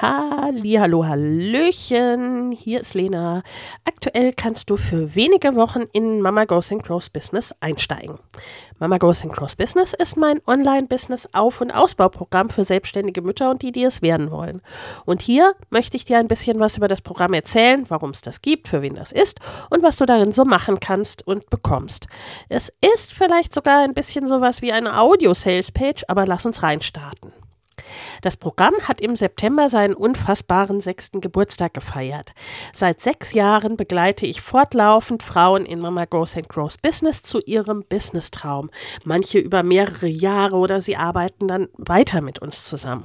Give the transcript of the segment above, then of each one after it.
Halli, hallo, hallöchen, hier ist Lena. Aktuell kannst du für wenige Wochen in Mama Goes and Grows Business einsteigen. Mama Goes and Grows Business ist mein Online-Business-Auf- und Ausbauprogramm für selbstständige Mütter und die, die es werden wollen. Und hier möchte ich dir ein bisschen was über das Programm erzählen, warum es das gibt, für wen das ist und was du darin so machen kannst und bekommst. Es ist vielleicht sogar ein bisschen sowas wie eine Audio-Sales-Page, aber lass uns reinstarten. Das Programm hat im September seinen unfassbaren sechsten Geburtstag gefeiert. Seit sechs Jahren begleite ich fortlaufend Frauen in Mama Goes and Grows Business zu ihrem Business-Traum. Manche über mehrere Jahre oder sie arbeiten dann weiter mit uns zusammen.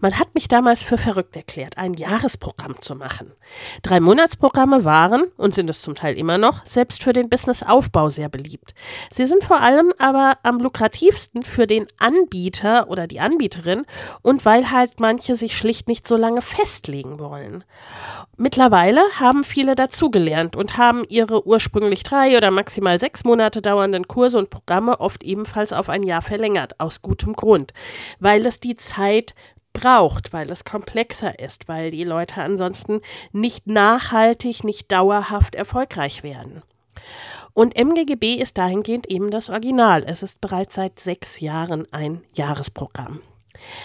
Man hat mich damals für verrückt erklärt, ein Jahresprogramm zu machen. Drei Monatsprogramme waren und sind es zum Teil immer noch selbst für den Businessaufbau sehr beliebt. Sie sind vor allem aber am lukrativsten für den Anbieter oder die Anbieterin und weil halt manche sich schlicht nicht so lange festlegen wollen. Mittlerweile haben viele dazugelernt und haben ihre ursprünglich drei oder maximal sechs Monate dauernden Kurse und Programme oft ebenfalls auf ein Jahr verlängert, aus gutem Grund, weil es die Zeit braucht, weil es komplexer ist, weil die Leute ansonsten nicht nachhaltig, nicht dauerhaft erfolgreich werden. Und MGGB ist dahingehend eben das Original. Es ist bereits seit sechs Jahren ein Jahresprogramm.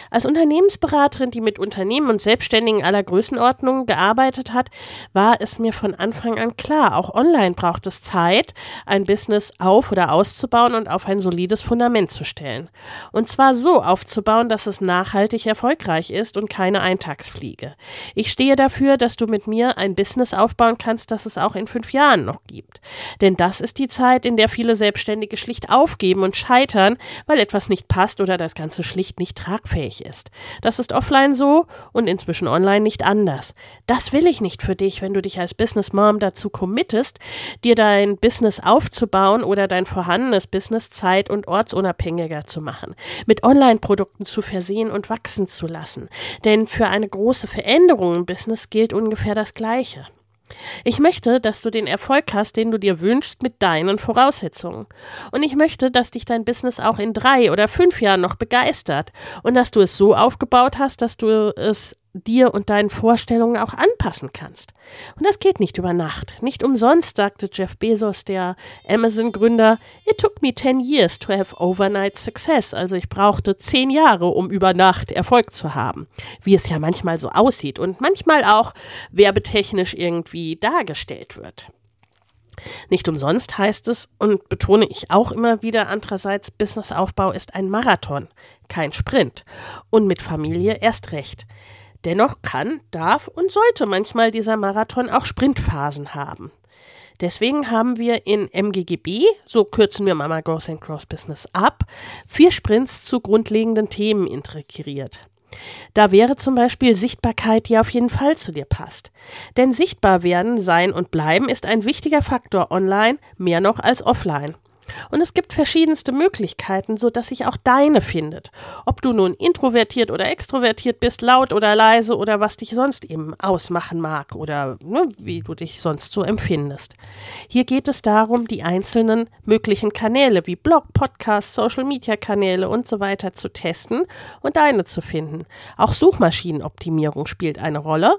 Als Unternehmensberaterin, die mit Unternehmen und Selbstständigen aller Größenordnungen gearbeitet hat, war es mir von Anfang an klar, auch online braucht es Zeit, ein Business auf oder auszubauen und auf ein solides Fundament zu stellen. Und zwar so aufzubauen, dass es nachhaltig erfolgreich ist und keine Eintagsfliege. Ich stehe dafür, dass du mit mir ein Business aufbauen kannst, das es auch in fünf Jahren noch gibt. Denn das ist die Zeit, in der viele Selbstständige schlicht aufgeben und scheitern, weil etwas nicht passt oder das Ganze schlicht nicht tragt tragfähig ist. Das ist offline so und inzwischen online nicht anders. Das will ich nicht für dich, wenn du dich als Business Mom dazu committest, dir dein Business aufzubauen oder dein vorhandenes Business zeit- und ortsunabhängiger zu machen, mit Online-Produkten zu versehen und wachsen zu lassen. Denn für eine große Veränderung im Business gilt ungefähr das Gleiche. Ich möchte, dass du den Erfolg hast, den du dir wünschst, mit deinen Voraussetzungen. Und ich möchte, dass dich dein Business auch in drei oder fünf Jahren noch begeistert und dass du es so aufgebaut hast, dass du es dir und deinen Vorstellungen auch anpassen kannst. Und das geht nicht über Nacht. Nicht umsonst sagte Jeff Bezos, der Amazon-Gründer, It took me 10 years to have overnight success. Also ich brauchte zehn Jahre, um über Nacht Erfolg zu haben. Wie es ja manchmal so aussieht und manchmal auch werbetechnisch irgendwie dargestellt wird. Nicht umsonst heißt es, und betone ich auch immer wieder andererseits, Businessaufbau ist ein Marathon, kein Sprint. Und mit Familie erst recht. Dennoch kann, darf und sollte manchmal dieser Marathon auch Sprintphasen haben. Deswegen haben wir in MGGB, so kürzen wir Mama Goes and Cross Business ab, vier Sprints zu grundlegenden Themen integriert. Da wäre zum Beispiel Sichtbarkeit, die auf jeden Fall zu dir passt. Denn sichtbar werden, sein und bleiben ist ein wichtiger Faktor online, mehr noch als offline. Und es gibt verschiedenste Möglichkeiten, so dass sich auch deine findet. Ob du nun introvertiert oder extrovertiert bist, laut oder leise oder was dich sonst eben ausmachen mag oder ne, wie du dich sonst so empfindest. Hier geht es darum, die einzelnen möglichen Kanäle wie Blog, Podcast, Social Media Kanäle und so weiter zu testen und deine zu finden. Auch Suchmaschinenoptimierung spielt eine Rolle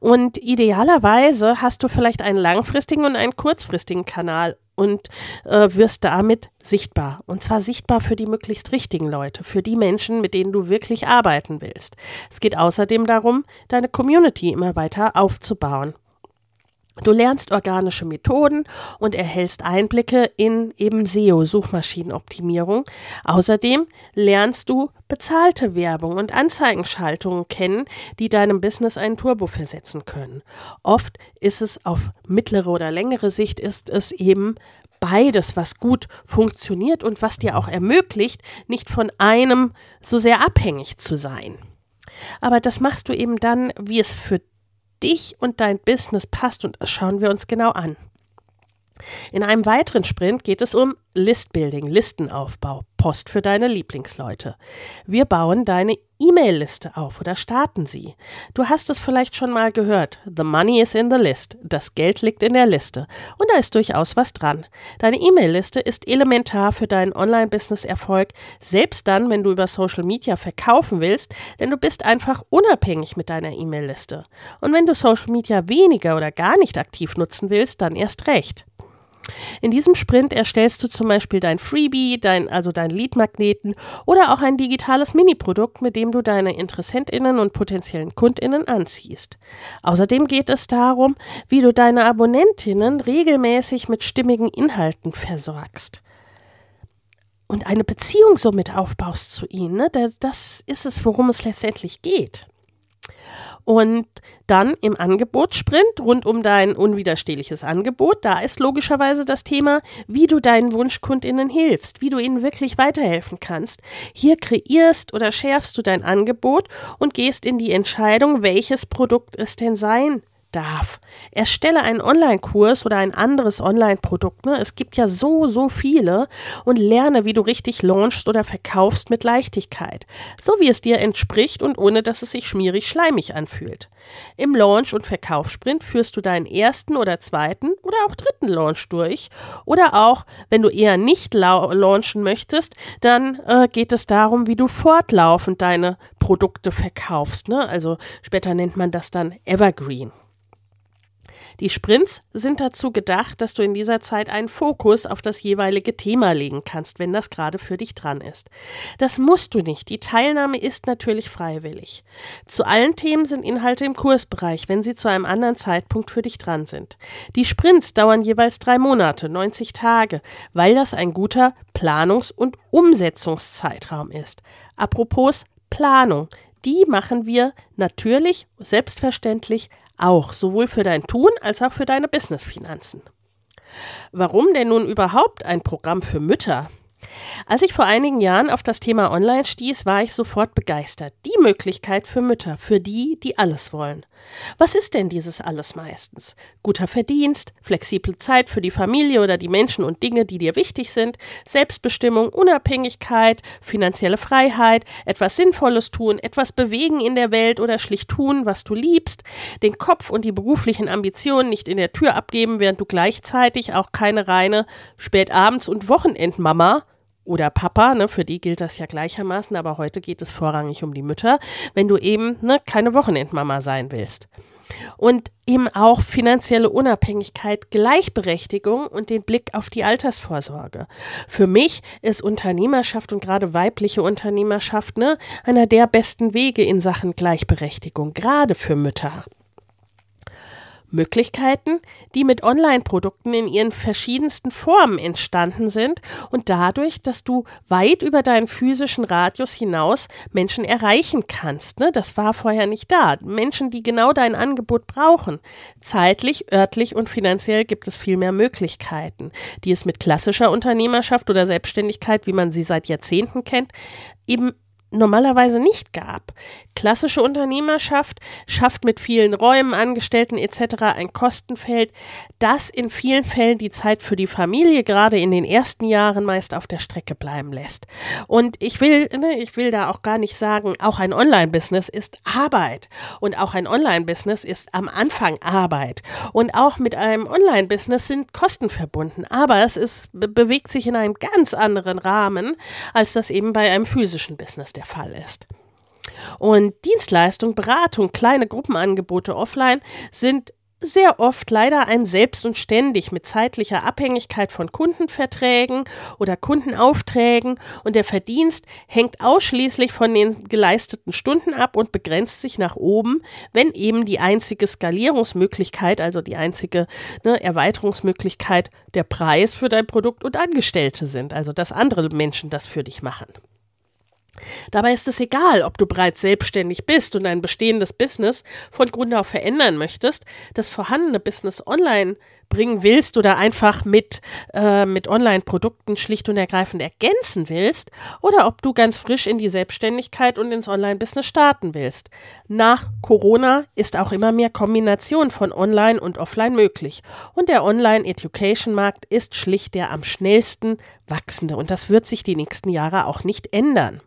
und idealerweise hast du vielleicht einen langfristigen und einen kurzfristigen Kanal und äh, wirst damit sichtbar. Und zwar sichtbar für die möglichst richtigen Leute, für die Menschen, mit denen du wirklich arbeiten willst. Es geht außerdem darum, deine Community immer weiter aufzubauen. Du lernst organische Methoden und erhältst Einblicke in eben SEO, Suchmaschinenoptimierung. Außerdem lernst du bezahlte Werbung und Anzeigenschaltungen kennen, die deinem Business einen Turbo versetzen können. Oft ist es auf mittlere oder längere Sicht ist es eben beides, was gut funktioniert und was dir auch ermöglicht, nicht von einem so sehr abhängig zu sein. Aber das machst du eben dann, wie es für dich und dein Business passt und das schauen wir uns genau an. In einem weiteren Sprint geht es um Listbuilding, Listenaufbau, Post für deine Lieblingsleute. Wir bauen deine E-Mail-Liste auf oder starten sie. Du hast es vielleicht schon mal gehört. The money is in the list. Das Geld liegt in der Liste. Und da ist durchaus was dran. Deine E-Mail-Liste ist elementar für deinen Online-Business-Erfolg, selbst dann, wenn du über Social Media verkaufen willst, denn du bist einfach unabhängig mit deiner E-Mail-Liste. Und wenn du Social Media weniger oder gar nicht aktiv nutzen willst, dann erst recht. In diesem Sprint erstellst du zum Beispiel dein Freebie, dein, also dein Leadmagneten oder auch ein digitales Mini-Produkt, mit dem du deine InteressentInnen und potenziellen KundInnen anziehst. Außerdem geht es darum, wie du deine Abonnentinnen regelmäßig mit stimmigen Inhalten versorgst und eine Beziehung somit aufbaust zu ihnen. Ne? Das ist es, worum es letztendlich geht. Und dann im Angebotssprint rund um dein unwiderstehliches Angebot, da ist logischerweise das Thema, wie du deinen Wunschkundinnen hilfst, wie du ihnen wirklich weiterhelfen kannst. Hier kreierst oder schärfst du dein Angebot und gehst in die Entscheidung, welches Produkt es denn sein darf. Erstelle einen Online-Kurs oder ein anderes Online-Produkt. Ne? Es gibt ja so, so viele und lerne, wie du richtig launchst oder verkaufst mit Leichtigkeit. So wie es dir entspricht und ohne, dass es sich schmierig schleimig anfühlt. Im Launch- und Verkaufssprint führst du deinen ersten oder zweiten oder auch dritten Launch durch. Oder auch, wenn du eher nicht launchen möchtest, dann äh, geht es darum, wie du fortlaufend deine Produkte verkaufst. Ne? Also später nennt man das dann Evergreen. Die Sprints sind dazu gedacht, dass du in dieser Zeit einen Fokus auf das jeweilige Thema legen kannst, wenn das gerade für dich dran ist. Das musst du nicht. Die Teilnahme ist natürlich freiwillig. Zu allen Themen sind Inhalte im Kursbereich, wenn sie zu einem anderen Zeitpunkt für dich dran sind. Die Sprints dauern jeweils drei Monate, 90 Tage, weil das ein guter Planungs- und Umsetzungszeitraum ist. Apropos Planung die machen wir natürlich, selbstverständlich auch, sowohl für dein Tun als auch für deine Businessfinanzen. Warum denn nun überhaupt ein Programm für Mütter? Als ich vor einigen Jahren auf das Thema Online stieß, war ich sofort begeistert. Die Möglichkeit für Mütter, für die, die alles wollen. Was ist denn dieses alles meistens? Guter Verdienst, flexible Zeit für die Familie oder die Menschen und Dinge, die dir wichtig sind, Selbstbestimmung, Unabhängigkeit, finanzielle Freiheit, etwas Sinnvolles tun, etwas bewegen in der Welt oder schlicht tun, was du liebst, den Kopf und die beruflichen Ambitionen nicht in der Tür abgeben, während du gleichzeitig auch keine reine Spätabends- und Wochenendmama oder Papa, ne, für die gilt das ja gleichermaßen, aber heute geht es vorrangig um die Mütter, wenn du eben ne, keine Wochenendmama sein willst. Und eben auch finanzielle Unabhängigkeit, Gleichberechtigung und den Blick auf die Altersvorsorge. Für mich ist Unternehmerschaft und gerade weibliche Unternehmerschaft ne, einer der besten Wege in Sachen Gleichberechtigung, gerade für Mütter. Möglichkeiten, die mit Online-Produkten in ihren verschiedensten Formen entstanden sind und dadurch, dass du weit über deinen physischen Radius hinaus Menschen erreichen kannst. Ne? Das war vorher nicht da. Menschen, die genau dein Angebot brauchen. Zeitlich, örtlich und finanziell gibt es viel mehr Möglichkeiten, die es mit klassischer Unternehmerschaft oder Selbstständigkeit, wie man sie seit Jahrzehnten kennt, eben normalerweise nicht gab. Klassische Unternehmerschaft schafft mit vielen Räumen, Angestellten etc. ein Kostenfeld, das in vielen Fällen die Zeit für die Familie gerade in den ersten Jahren meist auf der Strecke bleiben lässt. Und ich will, ne, ich will da auch gar nicht sagen, auch ein Online-Business ist Arbeit und auch ein Online-Business ist am Anfang Arbeit und auch mit einem Online-Business sind Kosten verbunden, aber es ist, bewegt sich in einem ganz anderen Rahmen, als das eben bei einem physischen Business der Fall ist. Und Dienstleistung, Beratung, kleine Gruppenangebote offline sind sehr oft leider ein Selbst und ständig mit zeitlicher Abhängigkeit von Kundenverträgen oder Kundenaufträgen und der Verdienst hängt ausschließlich von den geleisteten Stunden ab und begrenzt sich nach oben, wenn eben die einzige Skalierungsmöglichkeit, also die einzige ne, Erweiterungsmöglichkeit der Preis für dein Produkt und Angestellte sind, also dass andere Menschen das für dich machen. Dabei ist es egal, ob du bereits selbstständig bist und ein bestehendes Business von Grund auf verändern möchtest. Das vorhandene Business online bringen willst oder einfach mit, äh, mit Online-Produkten schlicht und ergreifend ergänzen willst oder ob du ganz frisch in die Selbstständigkeit und ins Online-Business starten willst. Nach Corona ist auch immer mehr Kombination von Online und Offline möglich und der Online-Education-Markt ist schlicht der am schnellsten wachsende und das wird sich die nächsten Jahre auch nicht ändern.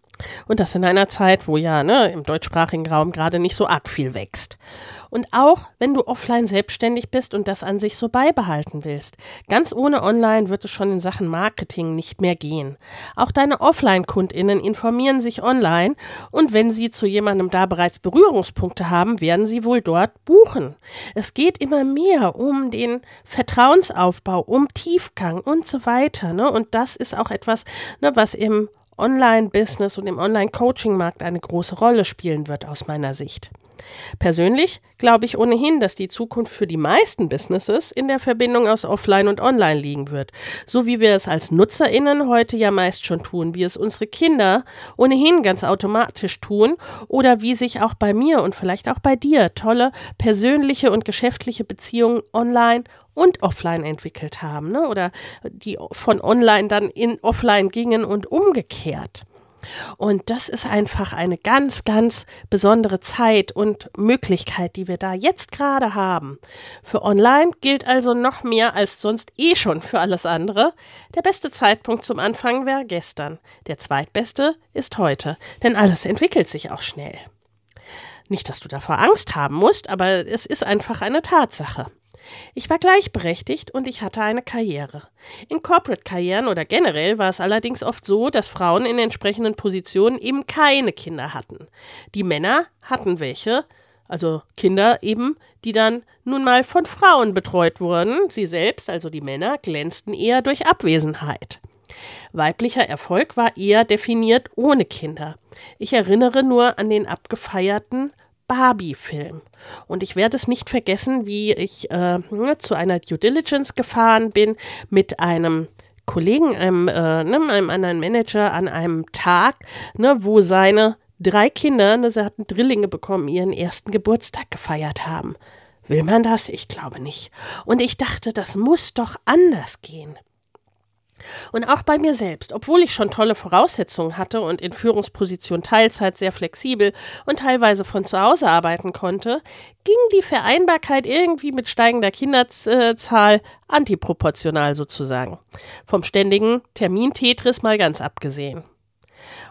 Und das in einer Zeit, wo ja ne, im deutschsprachigen Raum gerade nicht so arg viel wächst. Und auch wenn du offline selbstständig bist und das an sich so beibehalten willst. Ganz ohne Online wird es schon in Sachen Marketing nicht mehr gehen. Auch deine Offline-KundInnen informieren sich online und wenn sie zu jemandem da bereits Berührungspunkte haben, werden sie wohl dort buchen. Es geht immer mehr um den Vertrauensaufbau, um Tiefgang und so weiter. Ne? Und das ist auch etwas, ne, was im Online-Business und im Online-Coaching-Markt eine große Rolle spielen wird aus meiner Sicht. Persönlich glaube ich ohnehin, dass die Zukunft für die meisten Businesses in der Verbindung aus Offline und Online liegen wird. So wie wir es als Nutzerinnen heute ja meist schon tun, wie es unsere Kinder ohnehin ganz automatisch tun oder wie sich auch bei mir und vielleicht auch bei dir tolle persönliche und geschäftliche Beziehungen online und offline entwickelt haben, ne? oder die von online dann in offline gingen und umgekehrt. Und das ist einfach eine ganz, ganz besondere Zeit und Möglichkeit, die wir da jetzt gerade haben. Für Online gilt also noch mehr als sonst eh schon für alles andere. Der beste Zeitpunkt zum Anfangen wäre gestern. Der zweitbeste ist heute, denn alles entwickelt sich auch schnell. Nicht, dass du davor Angst haben musst, aber es ist einfach eine Tatsache. Ich war gleichberechtigt und ich hatte eine Karriere. In Corporate-Karrieren oder generell war es allerdings oft so, dass Frauen in entsprechenden Positionen eben keine Kinder hatten. Die Männer hatten welche, also Kinder eben, die dann nun mal von Frauen betreut wurden. Sie selbst, also die Männer, glänzten eher durch Abwesenheit. Weiblicher Erfolg war eher definiert ohne Kinder. Ich erinnere nur an den abgefeierten Barbie-Film. Und ich werde es nicht vergessen, wie ich äh, ne, zu einer Due Diligence gefahren bin mit einem Kollegen, einem, äh, ne, einem anderen Manager an einem Tag, ne, wo seine drei Kinder, ne, sie hatten Drillinge bekommen, ihren ersten Geburtstag gefeiert haben. Will man das? Ich glaube nicht. Und ich dachte, das muss doch anders gehen. Und auch bei mir selbst, obwohl ich schon tolle Voraussetzungen hatte und in Führungsposition Teilzeit sehr flexibel und teilweise von zu Hause arbeiten konnte, ging die Vereinbarkeit irgendwie mit steigender Kinderzahl antiproportional sozusagen. Vom ständigen Termin-Tetris mal ganz abgesehen.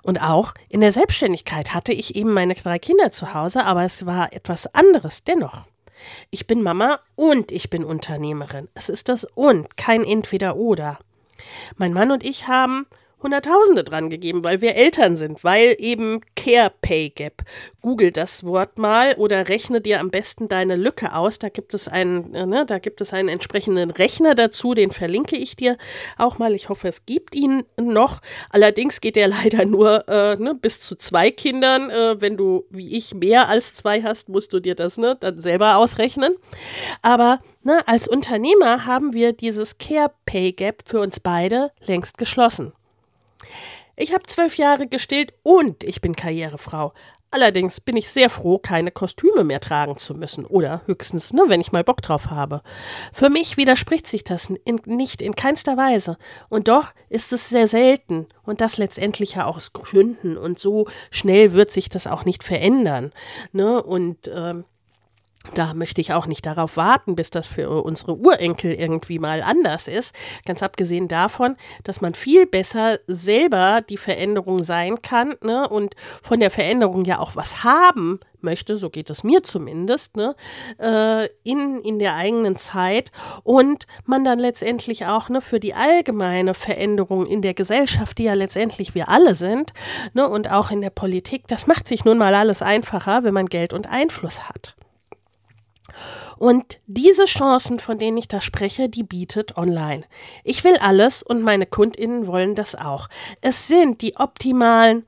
Und auch in der Selbstständigkeit hatte ich eben meine drei Kinder zu Hause, aber es war etwas anderes dennoch. Ich bin Mama und ich bin Unternehmerin. Es ist das und, kein entweder oder. Mein Mann und ich haben Hunderttausende dran gegeben, weil wir Eltern sind, weil eben Care Pay Gap. Google das Wort mal oder rechne dir am besten deine Lücke aus. Da gibt es einen, äh, ne, da gibt es einen entsprechenden Rechner dazu, den verlinke ich dir auch mal. Ich hoffe, es gibt ihn noch. Allerdings geht der leider nur äh, ne, bis zu zwei Kindern. Äh, wenn du, wie ich, mehr als zwei hast, musst du dir das ne, dann selber ausrechnen. Aber ne, als Unternehmer haben wir dieses Care Pay Gap für uns beide längst geschlossen. Ich habe zwölf Jahre gestillt und ich bin Karrierefrau. Allerdings bin ich sehr froh, keine Kostüme mehr tragen zu müssen. Oder höchstens, ne, wenn ich mal Bock drauf habe. Für mich widerspricht sich das in, nicht in keinster Weise. Und doch ist es sehr selten. Und das letztendlich ja aus Gründen. Und so schnell wird sich das auch nicht verändern. Ne? Und ähm, da möchte ich auch nicht darauf warten, bis das für unsere Urenkel irgendwie mal anders ist. Ganz abgesehen davon, dass man viel besser selber die Veränderung sein kann ne, und von der Veränderung ja auch was haben möchte, so geht es mir zumindest, ne, äh, in, in der eigenen Zeit und man dann letztendlich auch ne, für die allgemeine Veränderung in der Gesellschaft, die ja letztendlich wir alle sind, ne, und auch in der Politik, das macht sich nun mal alles einfacher, wenn man Geld und Einfluss hat. Und diese Chancen, von denen ich da spreche, die bietet online. Ich will alles und meine Kundinnen wollen das auch. Es sind die optimalen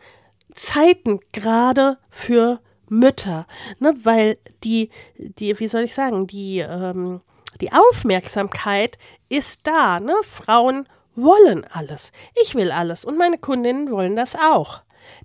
Zeiten gerade für Mütter, ne, weil die, die, wie soll ich sagen, die, ähm, die Aufmerksamkeit ist da. Ne? Frauen wollen alles. Ich will alles und meine Kundinnen wollen das auch.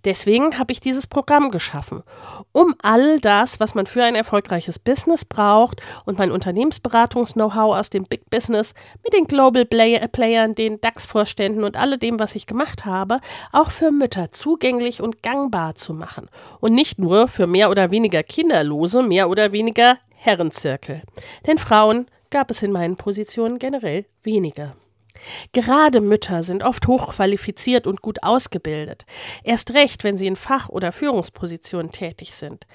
Deswegen habe ich dieses Programm geschaffen, um all das, was man für ein erfolgreiches Business braucht und mein Unternehmensberatungs-Know-how aus dem Big Business mit den Global Playern, den DAX-Vorständen und alledem, was ich gemacht habe, auch für Mütter zugänglich und gangbar zu machen und nicht nur für mehr oder weniger Kinderlose, mehr oder weniger Herrenzirkel. Denn Frauen gab es in meinen Positionen generell wenige. Gerade Mütter sind oft hochqualifiziert und gut ausgebildet. Erst recht, wenn sie in Fach- oder Führungspositionen tätig sind.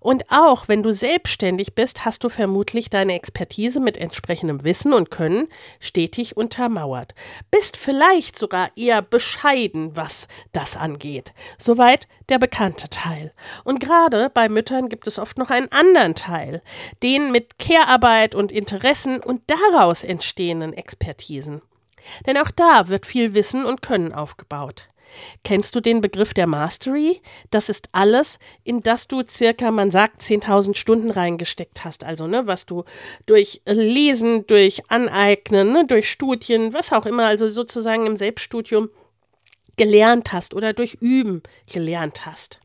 Und auch wenn du selbstständig bist, hast du vermutlich deine Expertise mit entsprechendem Wissen und Können stetig untermauert. Bist vielleicht sogar eher bescheiden, was das angeht. Soweit der bekannte Teil. Und gerade bei Müttern gibt es oft noch einen anderen Teil, den mit Care-Arbeit und Interessen und daraus entstehenden Expertisen. Denn auch da wird viel Wissen und Können aufgebaut. Kennst du den Begriff der Mastery? Das ist alles, in das du circa, man sagt, 10.000 Stunden reingesteckt hast. Also, ne, was du durch Lesen, durch Aneignen, ne, durch Studien, was auch immer, also sozusagen im Selbststudium gelernt hast oder durch Üben gelernt hast.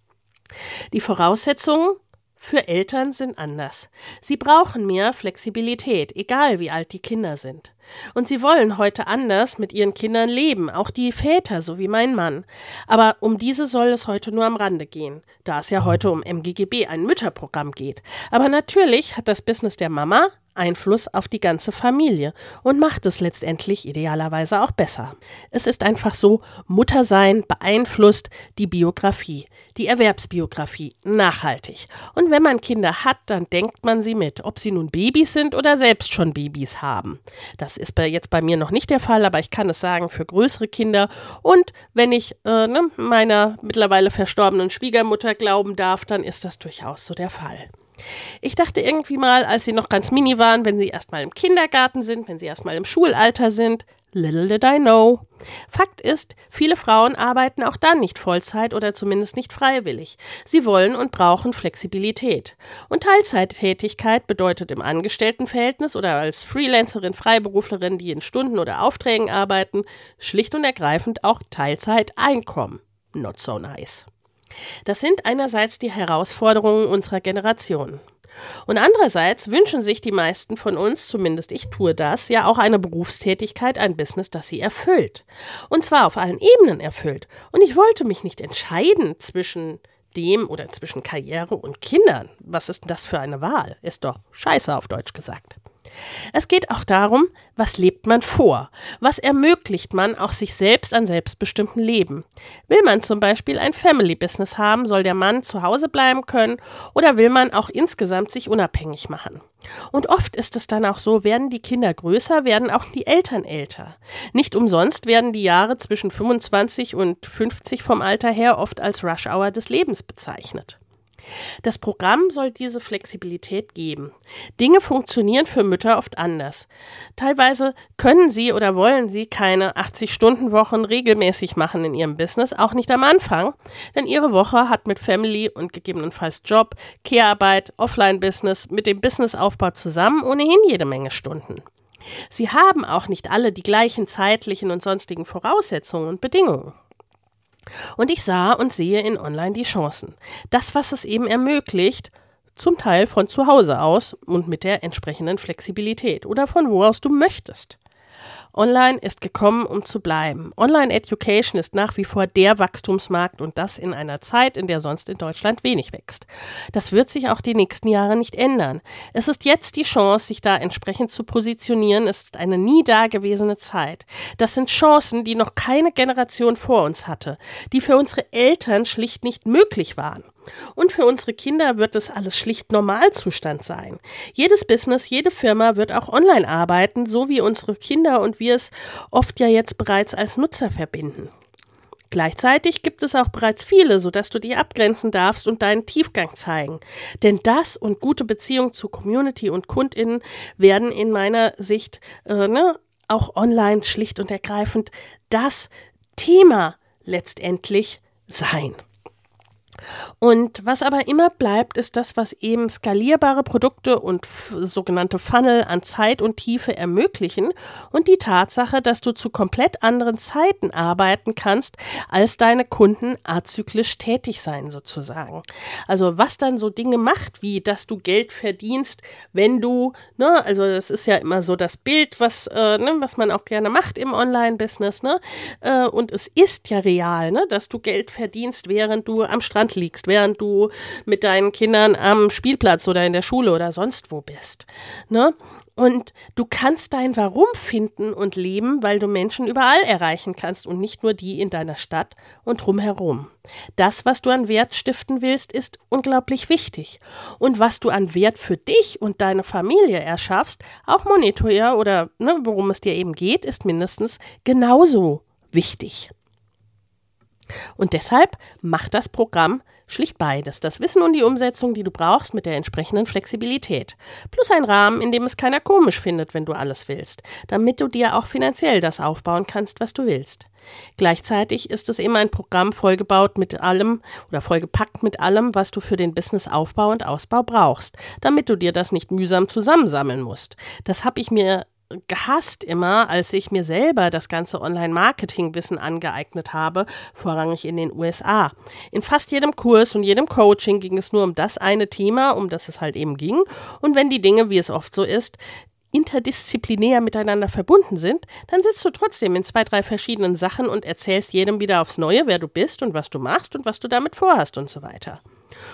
Die Voraussetzungen für Eltern sind anders. Sie brauchen mehr Flexibilität, egal wie alt die Kinder sind. Und sie wollen heute anders mit ihren Kindern leben, auch die Väter, so wie mein Mann. Aber um diese soll es heute nur am Rande gehen, da es ja heute um MGGB, ein Mütterprogramm geht. Aber natürlich hat das Business der Mama Einfluss auf die ganze Familie und macht es letztendlich idealerweise auch besser. Es ist einfach so, Muttersein beeinflusst die Biografie, die Erwerbsbiografie nachhaltig. Und wenn man Kinder hat, dann denkt man sie mit, ob sie nun Babys sind oder selbst schon Babys haben. Das ist bei, jetzt bei mir noch nicht der Fall, aber ich kann es sagen für größere Kinder. Und wenn ich äh, ne, meiner mittlerweile verstorbenen Schwiegermutter glauben darf, dann ist das durchaus so der Fall. Ich dachte irgendwie mal, als sie noch ganz mini waren, wenn sie erstmal im Kindergarten sind, wenn sie erstmal im Schulalter sind, little did I know. Fakt ist, viele Frauen arbeiten auch dann nicht Vollzeit oder zumindest nicht freiwillig. Sie wollen und brauchen Flexibilität. Und Teilzeittätigkeit bedeutet im Angestelltenverhältnis oder als Freelancerin, Freiberuflerin, die in Stunden oder Aufträgen arbeiten, schlicht und ergreifend auch Teilzeiteinkommen. Not so nice. Das sind einerseits die Herausforderungen unserer Generation. Und andererseits wünschen sich die meisten von uns, zumindest ich tue das, ja auch eine Berufstätigkeit, ein Business, das sie erfüllt. Und zwar auf allen Ebenen erfüllt. Und ich wollte mich nicht entscheiden zwischen dem oder zwischen Karriere und Kindern. Was ist denn das für eine Wahl? Ist doch scheiße auf Deutsch gesagt. Es geht auch darum, was lebt man vor? Was ermöglicht man auch sich selbst an selbstbestimmtem Leben? Will man zum Beispiel ein Family Business haben, soll der Mann zu Hause bleiben können oder will man auch insgesamt sich unabhängig machen? Und oft ist es dann auch so, werden die Kinder größer, werden auch die Eltern älter. Nicht umsonst werden die Jahre zwischen 25 und 50 vom Alter her oft als Rush Hour des Lebens bezeichnet. Das Programm soll diese Flexibilität geben. Dinge funktionieren für Mütter oft anders. Teilweise können sie oder wollen sie keine 80-Stunden-Wochen regelmäßig machen in ihrem Business, auch nicht am Anfang, denn ihre Woche hat mit Family und gegebenenfalls Job, Care-Arbeit, Offline-Business, mit dem Businessaufbau zusammen ohnehin jede Menge Stunden. Sie haben auch nicht alle die gleichen zeitlichen und sonstigen Voraussetzungen und Bedingungen. Und ich sah und sehe in Online die Chancen. Das, was es eben ermöglicht, zum Teil von zu Hause aus und mit der entsprechenden Flexibilität oder von wo aus du möchtest. Online ist gekommen, um zu bleiben. Online Education ist nach wie vor der Wachstumsmarkt und das in einer Zeit, in der sonst in Deutschland wenig wächst. Das wird sich auch die nächsten Jahre nicht ändern. Es ist jetzt die Chance, sich da entsprechend zu positionieren. Es ist eine nie dagewesene Zeit. Das sind Chancen, die noch keine Generation vor uns hatte, die für unsere Eltern schlicht nicht möglich waren. Und für unsere Kinder wird es alles schlicht Normalzustand sein. Jedes Business, jede Firma wird auch online arbeiten, so wie unsere Kinder und wir es oft ja jetzt bereits als Nutzer verbinden. Gleichzeitig gibt es auch bereits viele, sodass du dich abgrenzen darfst und deinen Tiefgang zeigen. Denn das und gute Beziehungen zu Community und KundInnen werden in meiner Sicht äh, ne, auch online schlicht und ergreifend das Thema letztendlich sein. Und was aber immer bleibt, ist das, was eben skalierbare Produkte und sogenannte Funnel an Zeit und Tiefe ermöglichen und die Tatsache, dass du zu komplett anderen Zeiten arbeiten kannst, als deine Kunden azyklisch tätig sein sozusagen. Also was dann so Dinge macht, wie dass du Geld verdienst, wenn du, ne, also das ist ja immer so das Bild, was, äh, ne, was man auch gerne macht im Online-Business, ne, äh, und es ist ja real, ne, dass du Geld verdienst, während du am Strand liegst, während du mit deinen Kindern am Spielplatz oder in der Schule oder sonst wo bist. Ne? Und du kannst dein Warum finden und leben, weil du Menschen überall erreichen kannst und nicht nur die in deiner Stadt und drumherum. Das, was du an Wert stiften willst, ist unglaublich wichtig. Und was du an Wert für dich und deine Familie erschaffst, auch monetär oder ne, worum es dir eben geht, ist mindestens genauso wichtig. Und deshalb macht das Programm schlicht beides, das Wissen und die Umsetzung, die du brauchst, mit der entsprechenden Flexibilität. Plus ein Rahmen, in dem es keiner komisch findet, wenn du alles willst, damit du dir auch finanziell das aufbauen kannst, was du willst. Gleichzeitig ist es immer ein Programm vollgebaut mit allem oder vollgepackt mit allem, was du für den Businessaufbau und Ausbau brauchst, damit du dir das nicht mühsam zusammensammeln musst. Das habe ich mir gehasst immer, als ich mir selber das ganze Online-Marketing-Wissen angeeignet habe, vorrangig in den USA. In fast jedem Kurs und jedem Coaching ging es nur um das eine Thema, um das es halt eben ging. Und wenn die Dinge, wie es oft so ist, interdisziplinär miteinander verbunden sind, dann sitzt du trotzdem in zwei, drei verschiedenen Sachen und erzählst jedem wieder aufs Neue, wer du bist und was du machst und was du damit vorhast und so weiter.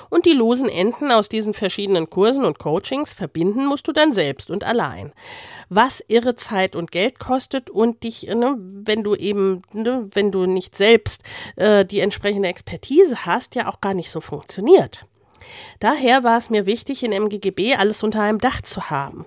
Und die losen Enden aus diesen verschiedenen Kursen und Coachings verbinden musst du dann selbst und allein. Was irre Zeit und Geld kostet und dich, ne, wenn du eben, ne, wenn du nicht selbst äh, die entsprechende Expertise hast, ja auch gar nicht so funktioniert. Daher war es mir wichtig, in MGGB alles unter einem Dach zu haben.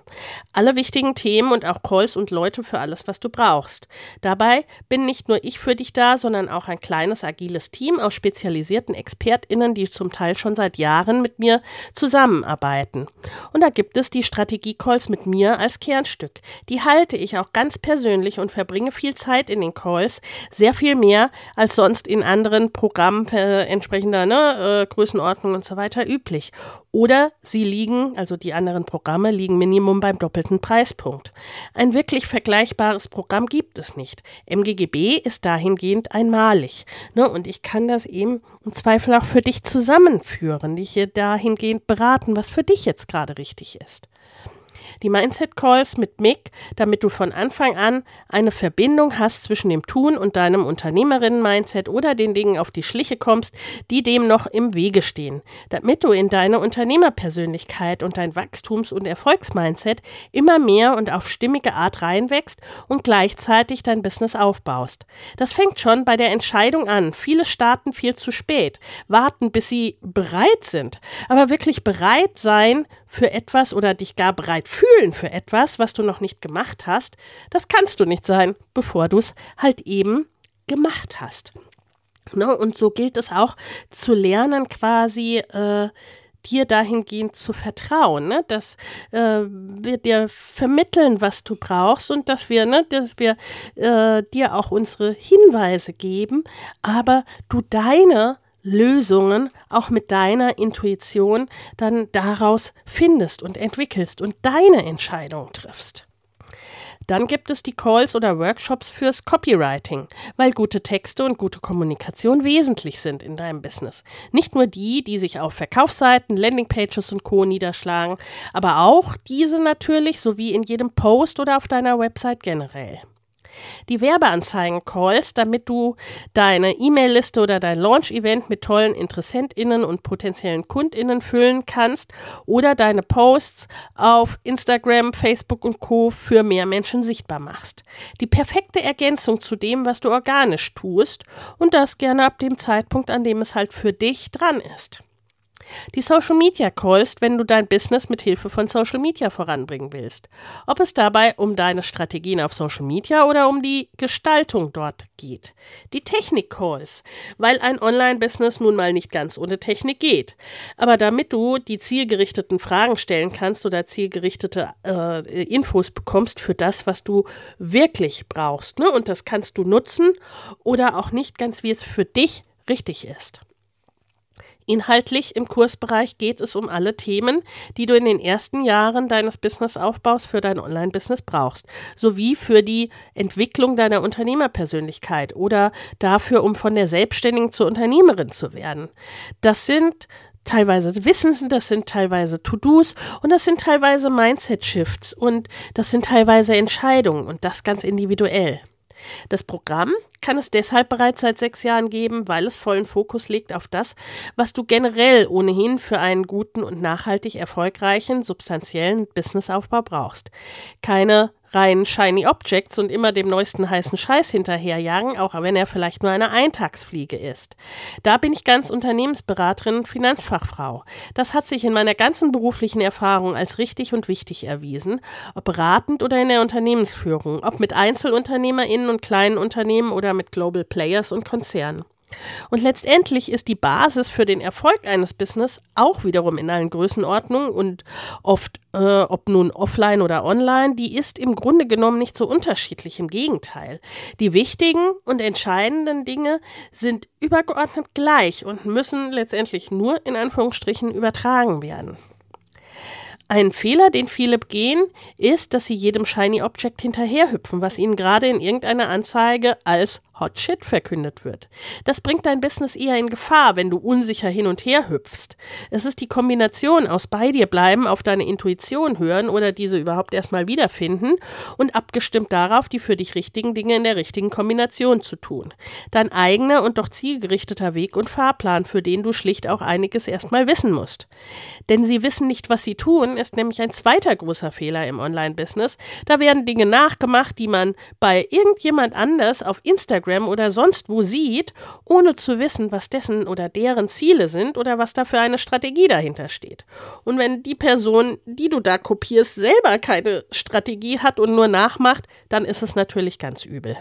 Alle wichtigen Themen und auch Calls und Leute für alles, was du brauchst. Dabei bin nicht nur ich für dich da, sondern auch ein kleines, agiles Team aus spezialisierten ExpertInnen, die zum Teil schon seit Jahren mit mir zusammenarbeiten. Und da gibt es die Strategie-Calls mit mir als Kernstück. Die halte ich auch ganz persönlich und verbringe viel Zeit in den Calls, sehr viel mehr als sonst in anderen Programmen äh, entsprechender ne, äh, Größenordnung und so weiter üblich. Oder sie liegen, also die anderen Programme liegen Minimum beim doppelten Preispunkt. Ein wirklich vergleichbares Programm gibt es nicht. MGGB ist dahingehend einmalig. Ne, und ich kann das eben im Zweifel auch für dich zusammenführen, dich hier dahingehend beraten, was für dich jetzt gerade richtig ist die Mindset Calls mit Mick, damit du von Anfang an eine Verbindung hast zwischen dem Tun und deinem Unternehmerinnen-Mindset oder den Dingen auf die Schliche kommst, die dem noch im Wege stehen, damit du in deine Unternehmerpersönlichkeit und dein Wachstums- und Erfolgsmindset immer mehr und auf stimmige Art reinwächst und gleichzeitig dein Business aufbaust. Das fängt schon bei der Entscheidung an. Viele starten viel zu spät, warten, bis sie bereit sind, aber wirklich bereit sein für etwas oder dich gar bereit fühlen für etwas, was du noch nicht gemacht hast, das kannst du nicht sein, bevor du es halt eben gemacht hast. Ne? Und so gilt es auch zu lernen, quasi äh, dir dahingehend zu vertrauen, ne? dass äh, wir dir vermitteln, was du brauchst und dass wir, ne, dass wir äh, dir auch unsere Hinweise geben, aber du deine Lösungen auch mit deiner Intuition dann daraus findest und entwickelst und deine Entscheidung triffst. Dann gibt es die Calls oder Workshops fürs Copywriting, weil gute Texte und gute Kommunikation wesentlich sind in deinem Business. Nicht nur die, die sich auf Verkaufsseiten, Landingpages und Co. niederschlagen, aber auch diese natürlich sowie in jedem Post oder auf deiner Website generell die Werbeanzeigen-Calls, damit du deine E-Mail-Liste oder dein Launch-Event mit tollen InteressentInnen und potenziellen KundInnen füllen kannst oder deine Posts auf Instagram, Facebook und Co. für mehr Menschen sichtbar machst. Die perfekte Ergänzung zu dem, was du organisch tust und das gerne ab dem Zeitpunkt, an dem es halt für dich dran ist. Die Social Media Calls, wenn du dein Business mit Hilfe von Social Media voranbringen willst. Ob es dabei um deine Strategien auf Social Media oder um die Gestaltung dort geht. Die Technik Calls, weil ein Online-Business nun mal nicht ganz ohne Technik geht. Aber damit du die zielgerichteten Fragen stellen kannst oder zielgerichtete äh, Infos bekommst für das, was du wirklich brauchst. Ne? Und das kannst du nutzen oder auch nicht ganz, wie es für dich richtig ist. Inhaltlich im Kursbereich geht es um alle Themen, die du in den ersten Jahren deines Businessaufbaus für dein Online-Business brauchst, sowie für die Entwicklung deiner Unternehmerpersönlichkeit oder dafür, um von der Selbstständigen zur Unternehmerin zu werden. Das sind teilweise Wissen, das sind teilweise To-Dos und das sind teilweise Mindset-Shifts und das sind teilweise Entscheidungen und das ganz individuell. Das Programm kann es deshalb bereits seit sechs Jahren geben, weil es vollen Fokus legt auf das, was du generell ohnehin für einen guten und nachhaltig erfolgreichen, substanziellen Businessaufbau brauchst. Keine rein shiny Objects und immer dem neuesten heißen Scheiß hinterherjagen, auch wenn er vielleicht nur eine Eintagsfliege ist. Da bin ich ganz Unternehmensberaterin und Finanzfachfrau. Das hat sich in meiner ganzen beruflichen Erfahrung als richtig und wichtig erwiesen, ob beratend oder in der Unternehmensführung, ob mit EinzelunternehmerInnen und kleinen Unternehmen oder mit Global Players und Konzernen. Und letztendlich ist die Basis für den Erfolg eines Business auch wiederum in allen Größenordnungen und oft, äh, ob nun offline oder online, die ist im Grunde genommen nicht so unterschiedlich. Im Gegenteil. Die wichtigen und entscheidenden Dinge sind übergeordnet gleich und müssen letztendlich nur in Anführungsstrichen übertragen werden. Ein Fehler, den viele begehen, ist, dass sie jedem Shiny Object hinterherhüpfen, was ihnen gerade in irgendeiner Anzeige als Hot Shit verkündet wird. Das bringt dein Business eher in Gefahr, wenn du unsicher hin und her hüpfst. Es ist die Kombination aus bei dir bleiben, auf deine Intuition hören oder diese überhaupt erstmal wiederfinden und abgestimmt darauf, die für dich richtigen Dinge in der richtigen Kombination zu tun. Dein eigener und doch zielgerichteter Weg und Fahrplan, für den du schlicht auch einiges erstmal wissen musst. Denn sie wissen nicht, was sie tun, ist nämlich ein zweiter großer Fehler im Online-Business. Da werden Dinge nachgemacht, die man bei irgendjemand anders auf Instagram Instagram oder sonst wo sieht, ohne zu wissen, was dessen oder deren Ziele sind oder was da für eine Strategie dahinter steht. Und wenn die Person, die du da kopierst, selber keine Strategie hat und nur nachmacht, dann ist es natürlich ganz übel.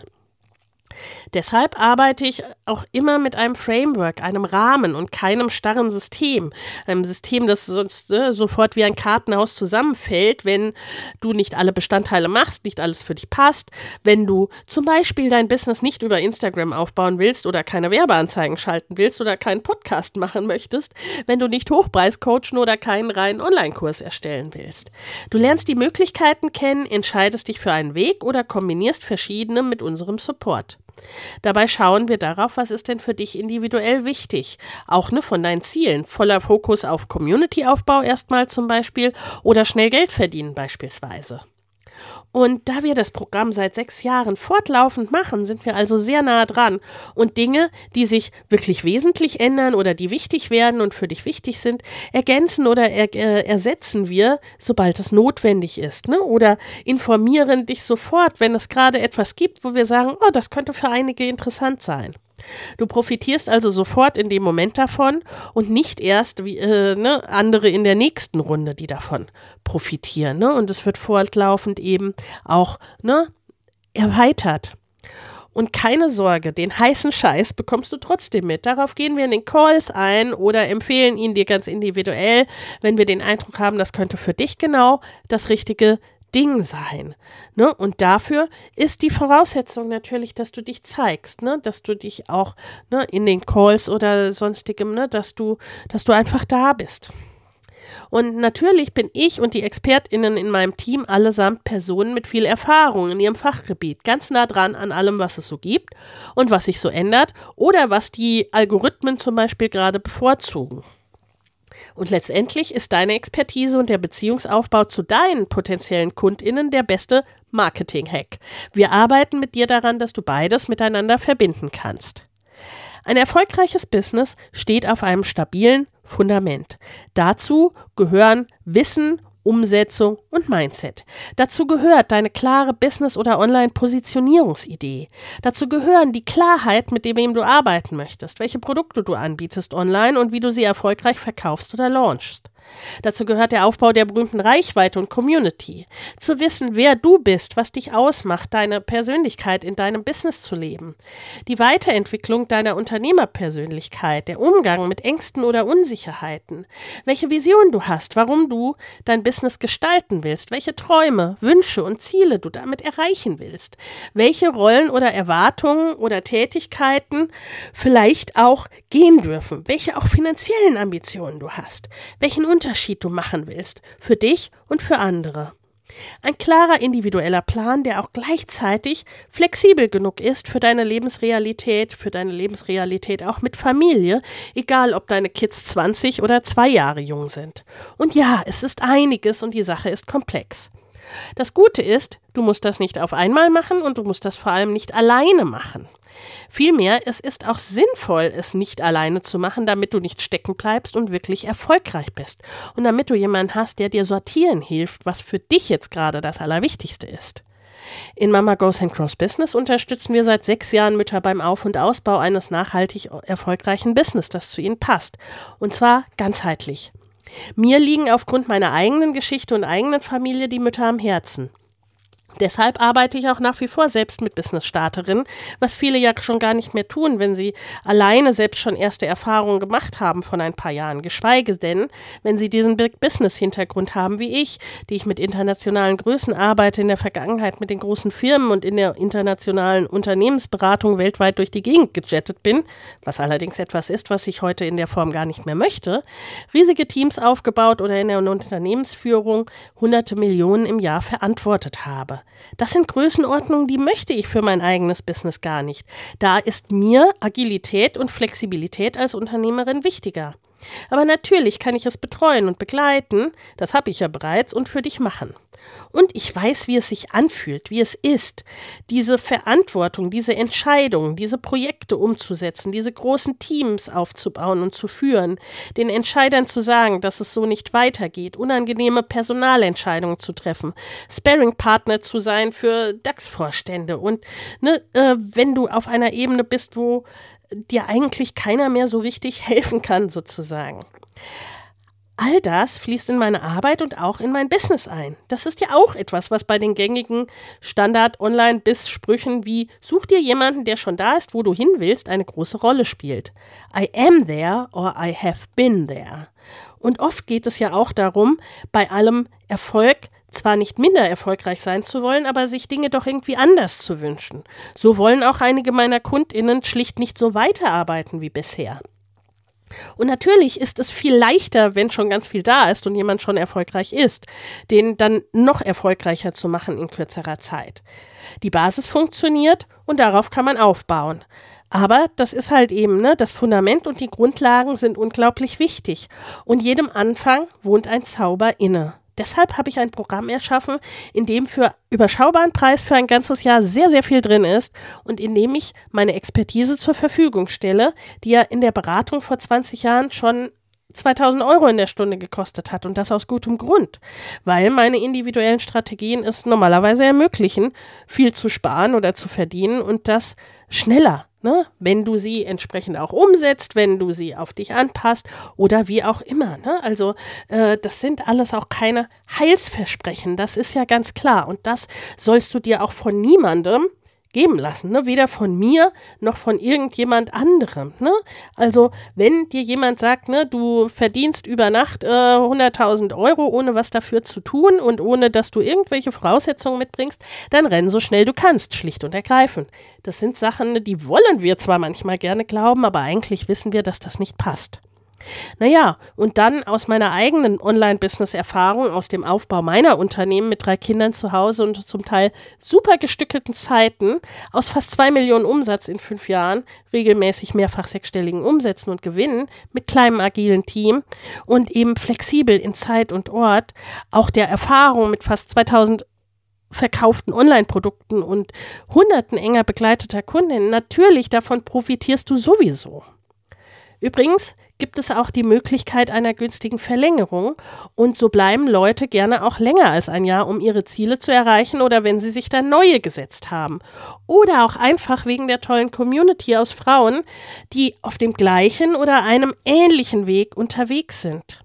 Deshalb arbeite ich auch immer mit einem Framework, einem Rahmen und keinem starren System. Einem System, das sonst äh, sofort wie ein Kartenhaus zusammenfällt, wenn du nicht alle Bestandteile machst, nicht alles für dich passt, wenn du zum Beispiel dein Business nicht über Instagram aufbauen willst oder keine Werbeanzeigen schalten willst oder keinen Podcast machen möchtest, wenn du nicht Hochpreis coachen oder keinen reinen Online-Kurs erstellen willst. Du lernst die Möglichkeiten kennen, entscheidest dich für einen Weg oder kombinierst verschiedene mit unserem Support. Dabei schauen wir darauf, was ist denn für dich individuell wichtig. Auch ne, von deinen Zielen. Voller Fokus auf Community-Aufbau erstmal zum Beispiel oder schnell Geld verdienen beispielsweise. Und da wir das Programm seit sechs Jahren fortlaufend machen, sind wir also sehr nah dran. Und Dinge, die sich wirklich wesentlich ändern oder die wichtig werden und für dich wichtig sind, ergänzen oder er, äh, ersetzen wir, sobald es notwendig ist. Ne? Oder informieren dich sofort, wenn es gerade etwas gibt, wo wir sagen, oh, das könnte für einige interessant sein. Du profitierst also sofort in dem Moment davon und nicht erst wie äh, ne, andere in der nächsten Runde, die davon profitieren. Ne? Und es wird fortlaufend eben auch ne, erweitert. Und keine Sorge, den heißen Scheiß bekommst du trotzdem mit. Darauf gehen wir in den Calls ein oder empfehlen ihn dir ganz individuell, wenn wir den Eindruck haben, das könnte für dich genau das richtige Ding sein. Ne? Und dafür ist die Voraussetzung natürlich, dass du dich zeigst, ne? dass du dich auch ne, in den Calls oder sonstigem, ne, dass du, dass du einfach da bist. Und natürlich bin ich und die ExpertInnen in meinem Team allesamt Personen mit viel Erfahrung in ihrem Fachgebiet, ganz nah dran an allem, was es so gibt und was sich so ändert oder was die Algorithmen zum Beispiel gerade bevorzugen. Und letztendlich ist deine Expertise und der Beziehungsaufbau zu deinen potenziellen KundInnen der beste Marketing-Hack. Wir arbeiten mit dir daran, dass du beides miteinander verbinden kannst. Ein erfolgreiches Business steht auf einem stabilen Fundament. Dazu gehören Wissen Umsetzung und Mindset. Dazu gehört deine klare Business- oder Online-Positionierungsidee. Dazu gehören die Klarheit, mit dem du arbeiten möchtest, welche Produkte du anbietest online und wie du sie erfolgreich verkaufst oder launchst. Dazu gehört der Aufbau der berühmten Reichweite und Community. Zu wissen, wer du bist, was dich ausmacht, deine Persönlichkeit in deinem Business zu leben. Die Weiterentwicklung deiner Unternehmerpersönlichkeit, der Umgang mit Ängsten oder Unsicherheiten. Welche Vision du hast, warum du dein Business gestalten willst, welche Träume, Wünsche und Ziele du damit erreichen willst. Welche Rollen oder Erwartungen oder Tätigkeiten vielleicht auch gehen dürfen, welche auch finanziellen Ambitionen du hast, welchen Unterschied du machen willst, für dich und für andere. Ein klarer individueller Plan, der auch gleichzeitig flexibel genug ist für deine Lebensrealität, für deine Lebensrealität auch mit Familie, egal ob deine Kids 20 oder zwei Jahre jung sind. Und ja, es ist einiges und die Sache ist komplex. Das Gute ist, du musst das nicht auf einmal machen und du musst das vor allem nicht alleine machen. Vielmehr, es ist auch sinnvoll, es nicht alleine zu machen, damit du nicht stecken bleibst und wirklich erfolgreich bist. Und damit du jemanden hast, der dir sortieren hilft, was für dich jetzt gerade das Allerwichtigste ist. In Mama Goes and Cross Business unterstützen wir seit sechs Jahren Mütter beim Auf- und Ausbau eines nachhaltig erfolgreichen Business, das zu ihnen passt. Und zwar ganzheitlich. Mir liegen aufgrund meiner eigenen Geschichte und eigenen Familie die Mütter am Herzen. Deshalb arbeite ich auch nach wie vor selbst mit Business-Starterinnen, was viele ja schon gar nicht mehr tun, wenn sie alleine selbst schon erste Erfahrungen gemacht haben von ein paar Jahren. Geschweige denn, wenn sie diesen Big Business-Hintergrund haben wie ich, die ich mit internationalen Größen arbeite, in der Vergangenheit mit den großen Firmen und in der internationalen Unternehmensberatung weltweit durch die Gegend gejettet bin, was allerdings etwas ist, was ich heute in der Form gar nicht mehr möchte, riesige Teams aufgebaut oder in der Unternehmensführung hunderte Millionen im Jahr verantwortet habe. Das sind Größenordnungen, die möchte ich für mein eigenes Business gar nicht. Da ist mir Agilität und Flexibilität als Unternehmerin wichtiger. Aber natürlich kann ich es betreuen und begleiten, das habe ich ja bereits, und für dich machen. Und ich weiß, wie es sich anfühlt, wie es ist, diese Verantwortung, diese Entscheidungen, diese Projekte umzusetzen, diese großen Teams aufzubauen und zu führen, den Entscheidern zu sagen, dass es so nicht weitergeht, unangenehme Personalentscheidungen zu treffen, Sparring-Partner zu sein für DAX-Vorstände und ne, äh, wenn du auf einer Ebene bist, wo dir eigentlich keiner mehr so richtig helfen kann, sozusagen. All das fließt in meine Arbeit und auch in mein Business ein. Das ist ja auch etwas, was bei den gängigen Standard-Online-Biss-Sprüchen wie Such dir jemanden, der schon da ist, wo du hin willst, eine große Rolle spielt. I am there or I have been there. Und oft geht es ja auch darum, bei allem Erfolg zwar nicht minder erfolgreich sein zu wollen, aber sich Dinge doch irgendwie anders zu wünschen. So wollen auch einige meiner Kundinnen schlicht nicht so weiterarbeiten wie bisher. Und natürlich ist es viel leichter, wenn schon ganz viel da ist und jemand schon erfolgreich ist, den dann noch erfolgreicher zu machen in kürzerer Zeit. Die Basis funktioniert und darauf kann man aufbauen. Aber das ist halt eben, ne, das Fundament und die Grundlagen sind unglaublich wichtig. Und jedem Anfang wohnt ein Zauber inne. Deshalb habe ich ein Programm erschaffen, in dem für überschaubaren Preis für ein ganzes Jahr sehr, sehr viel drin ist und in dem ich meine Expertise zur Verfügung stelle, die ja in der Beratung vor 20 Jahren schon 2000 Euro in der Stunde gekostet hat. Und das aus gutem Grund, weil meine individuellen Strategien es normalerweise ermöglichen, viel zu sparen oder zu verdienen und das schneller Ne? Wenn du sie entsprechend auch umsetzt, wenn du sie auf dich anpasst oder wie auch immer. Ne? Also äh, das sind alles auch keine Heilsversprechen, das ist ja ganz klar. Und das sollst du dir auch von niemandem geben lassen, ne? weder von mir noch von irgendjemand anderem. Ne? Also wenn dir jemand sagt, ne, du verdienst über Nacht äh, 100.000 Euro, ohne was dafür zu tun und ohne, dass du irgendwelche Voraussetzungen mitbringst, dann renn so schnell du kannst, schlicht und ergreifend. Das sind Sachen, die wollen wir zwar manchmal gerne glauben, aber eigentlich wissen wir, dass das nicht passt. Naja, und dann aus meiner eigenen Online-Business-Erfahrung, aus dem Aufbau meiner Unternehmen mit drei Kindern zu Hause und zum Teil super gestückelten Zeiten, aus fast zwei Millionen Umsatz in fünf Jahren, regelmäßig mehrfach sechsstelligen Umsätzen und Gewinnen mit kleinem agilen Team und eben flexibel in Zeit und Ort, auch der Erfahrung mit fast 2000 verkauften Online-Produkten und hunderten enger begleiteter Kundinnen, natürlich davon profitierst du sowieso. Übrigens, gibt es auch die Möglichkeit einer günstigen Verlängerung und so bleiben Leute gerne auch länger als ein Jahr, um ihre Ziele zu erreichen oder wenn sie sich dann neue gesetzt haben. Oder auch einfach wegen der tollen Community aus Frauen, die auf dem gleichen oder einem ähnlichen Weg unterwegs sind.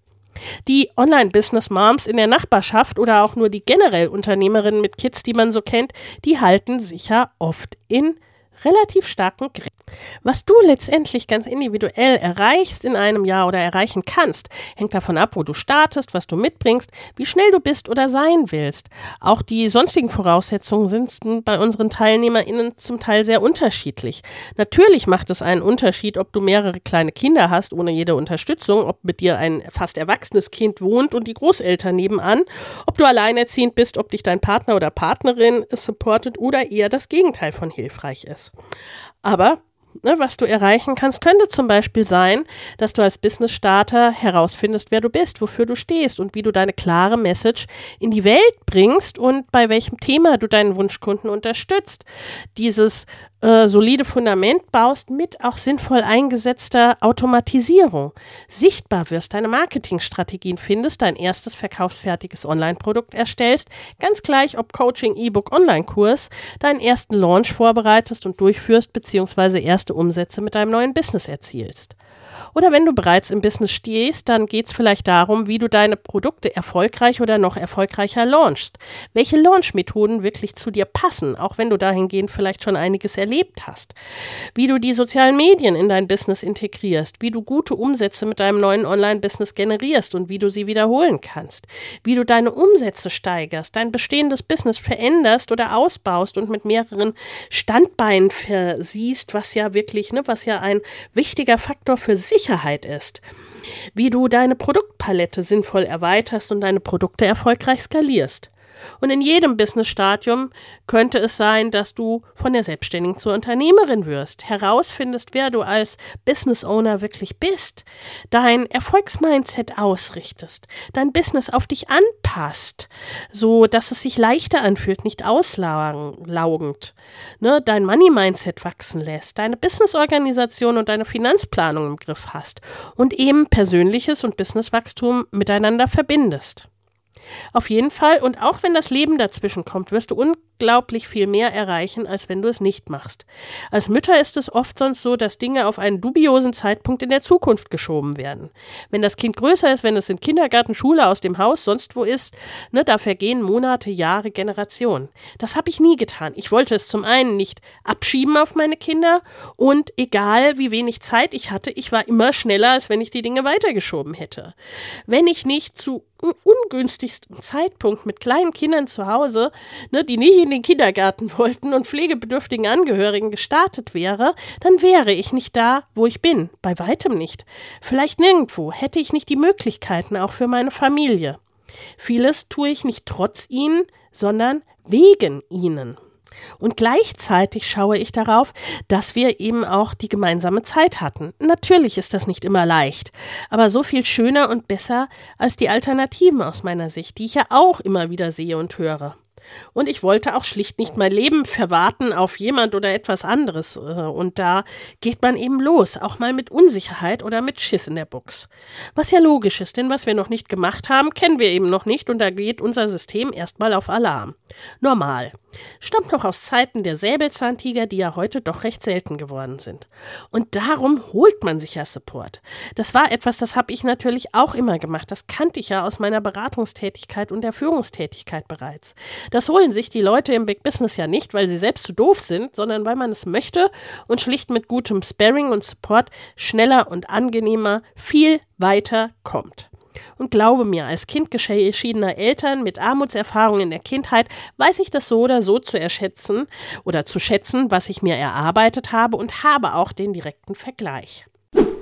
Die Online-Business-Moms in der Nachbarschaft oder auch nur die generell Unternehmerinnen mit Kids, die man so kennt, die halten sicher oft in relativ starken Grenzen. Was du letztendlich ganz individuell erreichst in einem Jahr oder erreichen kannst, hängt davon ab, wo du startest, was du mitbringst, wie schnell du bist oder sein willst. Auch die sonstigen Voraussetzungen sind bei unseren TeilnehmerInnen zum Teil sehr unterschiedlich. Natürlich macht es einen Unterschied, ob du mehrere kleine Kinder hast, ohne jede Unterstützung, ob mit dir ein fast erwachsenes Kind wohnt und die Großeltern nebenan, ob du alleinerziehend bist, ob dich dein Partner oder Partnerin supportet oder eher das Gegenteil von hilfreich ist. Aber ne, was du erreichen kannst, könnte zum Beispiel sein, dass du als Business-Starter herausfindest, wer du bist, wofür du stehst und wie du deine klare Message in die Welt bringst und bei welchem Thema du deinen Wunschkunden unterstützt. Dieses äh, solide Fundament baust mit auch sinnvoll eingesetzter Automatisierung. Sichtbar wirst, deine Marketingstrategien findest, dein erstes verkaufsfertiges Online-Produkt erstellst, ganz gleich ob Coaching, E-Book, Online-Kurs, deinen ersten Launch vorbereitest und durchführst, beziehungsweise erste Umsätze mit deinem neuen Business erzielst. Oder wenn du bereits im Business stehst, dann geht es vielleicht darum, wie du deine Produkte erfolgreich oder noch erfolgreicher launchst. Welche Launchmethoden wirklich zu dir passen, auch wenn du dahingehend vielleicht schon einiges erlebt hast. Wie du die sozialen Medien in dein Business integrierst, wie du gute Umsätze mit deinem neuen Online-Business generierst und wie du sie wiederholen kannst. Wie du deine Umsätze steigerst, dein bestehendes Business veränderst oder ausbaust und mit mehreren Standbeinen versiehst, was ja wirklich, ne, was ja ein wichtiger Faktor für Sicherheit ist, wie du deine Produktpalette sinnvoll erweiterst und deine Produkte erfolgreich skalierst. Und in jedem Business-Stadium könnte es sein, dass du von der Selbstständigen zur Unternehmerin wirst, herausfindest, wer du als Business Owner wirklich bist, dein Erfolgsmindset ausrichtest, dein Business auf dich anpasst, so dass es sich leichter anfühlt, nicht auslaugend, ne, dein Money-Mindset wachsen lässt, deine Business-Organisation und deine Finanzplanung im Griff hast und eben persönliches und Businesswachstum miteinander verbindest. Auf jeden Fall, und auch wenn das Leben dazwischen kommt, wirst du unglaublich viel mehr erreichen, als wenn du es nicht machst. Als Mütter ist es oft sonst so, dass Dinge auf einen dubiosen Zeitpunkt in der Zukunft geschoben werden. Wenn das Kind größer ist, wenn es in Kindergarten, Schule, aus dem Haus, sonst wo ist, ne, da vergehen Monate, Jahre, Generationen. Das habe ich nie getan. Ich wollte es zum einen nicht abschieben auf meine Kinder und egal wie wenig Zeit ich hatte, ich war immer schneller, als wenn ich die Dinge weitergeschoben hätte. Wenn ich nicht zu ungünstigsten Zeitpunkt mit kleinen Kindern zu Hause, ne, die nicht in den Kindergarten wollten und pflegebedürftigen Angehörigen gestartet wäre, dann wäre ich nicht da, wo ich bin. Bei weitem nicht. Vielleicht nirgendwo hätte ich nicht die Möglichkeiten auch für meine Familie. Vieles tue ich nicht trotz ihnen, sondern wegen ihnen. Und gleichzeitig schaue ich darauf, dass wir eben auch die gemeinsame Zeit hatten. Natürlich ist das nicht immer leicht, aber so viel schöner und besser als die Alternativen aus meiner Sicht, die ich ja auch immer wieder sehe und höre. Und ich wollte auch schlicht nicht mein Leben verwarten auf jemand oder etwas anderes. Äh, und da geht man eben los, auch mal mit Unsicherheit oder mit Schiss in der Box. Was ja logisch ist, denn was wir noch nicht gemacht haben, kennen wir eben noch nicht und da geht unser System erstmal auf Alarm. Normal. Stammt noch aus Zeiten der Säbelzahntiger, die ja heute doch recht selten geworden sind. Und darum holt man sich ja Support. Das war etwas, das habe ich natürlich auch immer gemacht. Das kannte ich ja aus meiner Beratungstätigkeit und der Führungstätigkeit bereits. Das holen sich die Leute im Big Business ja nicht, weil sie selbst zu doof sind, sondern weil man es möchte und schlicht mit gutem Sparring und Support schneller und angenehmer viel weiter kommt. Und glaube mir, als Kind geschiedener Eltern mit Armutserfahrung in der Kindheit weiß ich das so oder so zu erschätzen oder zu schätzen, was ich mir erarbeitet habe und habe auch den direkten Vergleich.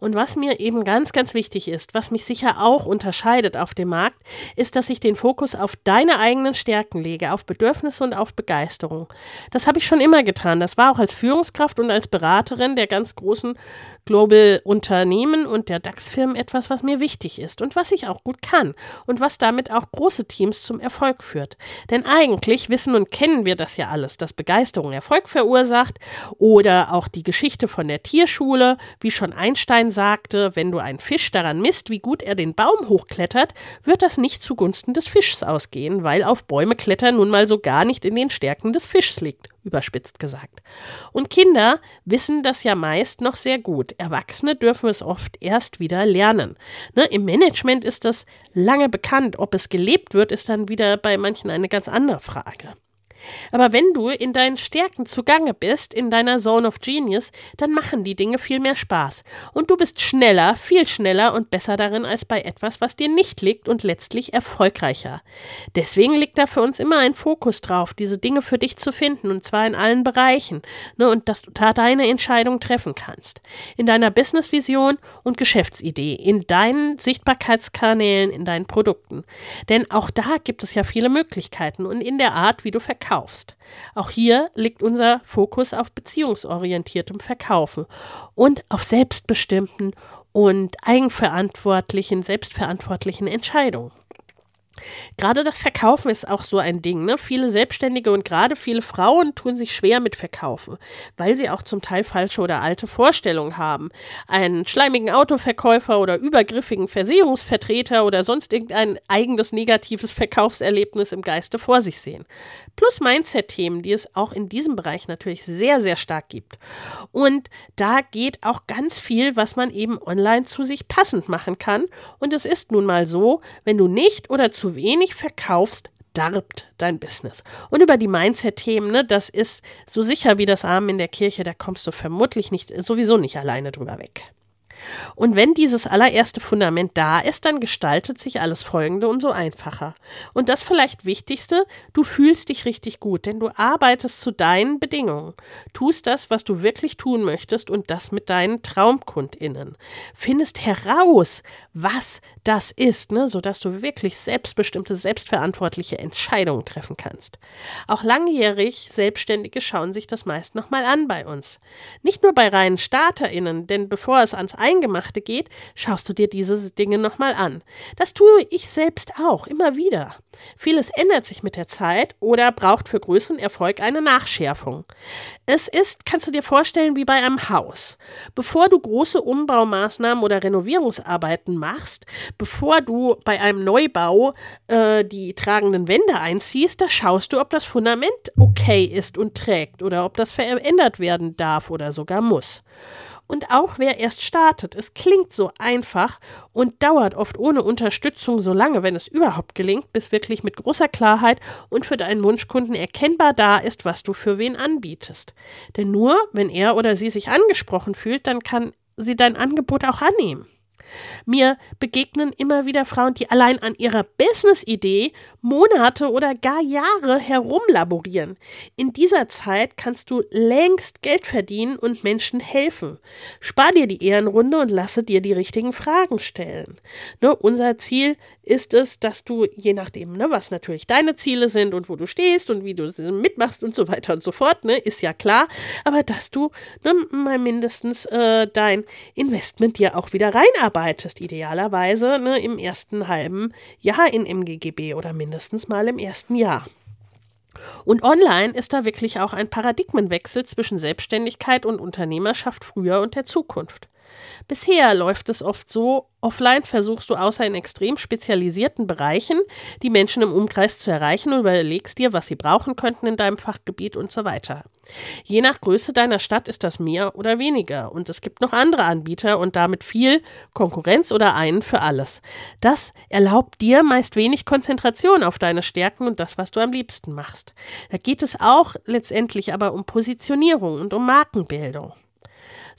Und was mir eben ganz, ganz wichtig ist, was mich sicher auch unterscheidet auf dem Markt, ist, dass ich den Fokus auf deine eigenen Stärken lege, auf Bedürfnisse und auf Begeisterung. Das habe ich schon immer getan. Das war auch als Führungskraft und als Beraterin der ganz großen Global Unternehmen und der DAX-Firmen etwas, was mir wichtig ist und was ich auch gut kann und was damit auch große Teams zum Erfolg führt. Denn eigentlich wissen und kennen wir das ja alles, dass Begeisterung Erfolg verursacht oder auch die Geschichte von der Tierschule, wie schon Einstein sagte, wenn du einen Fisch daran misst, wie gut er den Baum hochklettert, wird das nicht zugunsten des Fischs ausgehen, weil auf Bäume klettern nun mal so gar nicht in den Stärken des Fischs liegt überspitzt gesagt. Und Kinder wissen das ja meist noch sehr gut. Erwachsene dürfen es oft erst wieder lernen. Ne, Im Management ist das lange bekannt. Ob es gelebt wird, ist dann wieder bei manchen eine ganz andere Frage. Aber wenn du in deinen Stärken zugange bist, in deiner Zone of Genius, dann machen die Dinge viel mehr Spaß. Und du bist schneller, viel schneller und besser darin als bei etwas, was dir nicht liegt und letztlich erfolgreicher. Deswegen liegt da für uns immer ein Fokus drauf, diese Dinge für dich zu finden, und zwar in allen Bereichen, ne, und dass du da deine Entscheidung treffen kannst. In deiner Businessvision und Geschäftsidee, in deinen Sichtbarkeitskanälen, in deinen Produkten. Denn auch da gibt es ja viele Möglichkeiten und in der Art, wie du verkaufst verkaufst. Auch hier liegt unser Fokus auf beziehungsorientiertem Verkaufen und auf selbstbestimmten und eigenverantwortlichen, selbstverantwortlichen Entscheidungen. Gerade das Verkaufen ist auch so ein Ding. Ne? Viele Selbstständige und gerade viele Frauen tun sich schwer mit Verkaufen, weil sie auch zum Teil falsche oder alte Vorstellungen haben. Einen schleimigen Autoverkäufer oder übergriffigen Versicherungsvertreter oder sonst irgendein eigenes negatives Verkaufserlebnis im Geiste vor sich sehen. Plus Mindset-Themen, die es auch in diesem Bereich natürlich sehr, sehr stark gibt. Und da geht auch ganz viel, was man eben online zu sich passend machen kann. Und es ist nun mal so, wenn du nicht oder zu wenig verkaufst, darbt dein Business. Und über die Mindset-Themen, ne, das ist so sicher wie das Armen in der Kirche, da kommst du vermutlich nicht, sowieso nicht alleine drüber weg. Und wenn dieses allererste Fundament da ist, dann gestaltet sich alles Folgende und so einfacher. Und das vielleicht Wichtigste, du fühlst dich richtig gut, denn du arbeitest zu deinen Bedingungen, tust das, was du wirklich tun möchtest und das mit deinen TraumkundInnen. Findest heraus, was das ist, ne, sodass du wirklich selbstbestimmte, selbstverantwortliche Entscheidungen treffen kannst. Auch langjährig Selbstständige schauen sich das meist nochmal an bei uns. Nicht nur bei reinen StarterInnen, denn bevor es ans Eingemachte geht, schaust du dir diese Dinge nochmal an. Das tue ich selbst auch, immer wieder. Vieles ändert sich mit der Zeit oder braucht für größeren Erfolg eine Nachschärfung. Es ist, kannst du dir vorstellen, wie bei einem Haus. Bevor du große Umbaumaßnahmen oder Renovierungsarbeiten machst, bevor du bei einem Neubau äh, die tragenden Wände einziehst, da schaust du, ob das Fundament okay ist und trägt oder ob das verändert werden darf oder sogar muss. Und auch wer erst startet, es klingt so einfach und dauert oft ohne Unterstützung so lange, wenn es überhaupt gelingt, bis wirklich mit großer Klarheit und für deinen Wunschkunden erkennbar da ist, was du für wen anbietest. Denn nur wenn er oder sie sich angesprochen fühlt, dann kann sie dein Angebot auch annehmen. Mir begegnen immer wieder Frauen, die allein an ihrer Business-Idee Monate oder gar Jahre herumlaborieren. In dieser Zeit kannst du längst Geld verdienen und Menschen helfen. Spar dir die Ehrenrunde und lasse dir die richtigen Fragen stellen. Ne, unser Ziel ist es, dass du, je nachdem, ne, was natürlich deine Ziele sind und wo du stehst und wie du mitmachst und so weiter und so fort, ne, ist ja klar, aber dass du ne, mal mindestens äh, dein Investment dir auch wieder reinarbeitest, idealerweise ne, im ersten halben Jahr in MGGB oder mindestens mal im ersten Jahr. Und online ist da wirklich auch ein Paradigmenwechsel zwischen Selbstständigkeit und Unternehmerschaft früher und der Zukunft. Bisher läuft es oft so, offline versuchst du außer in extrem spezialisierten Bereichen die Menschen im Umkreis zu erreichen und überlegst dir, was sie brauchen könnten in deinem Fachgebiet und so weiter. Je nach Größe deiner Stadt ist das mehr oder weniger und es gibt noch andere Anbieter und damit viel Konkurrenz oder einen für alles. Das erlaubt dir meist wenig Konzentration auf deine Stärken und das, was du am liebsten machst. Da geht es auch letztendlich aber um Positionierung und um Markenbildung.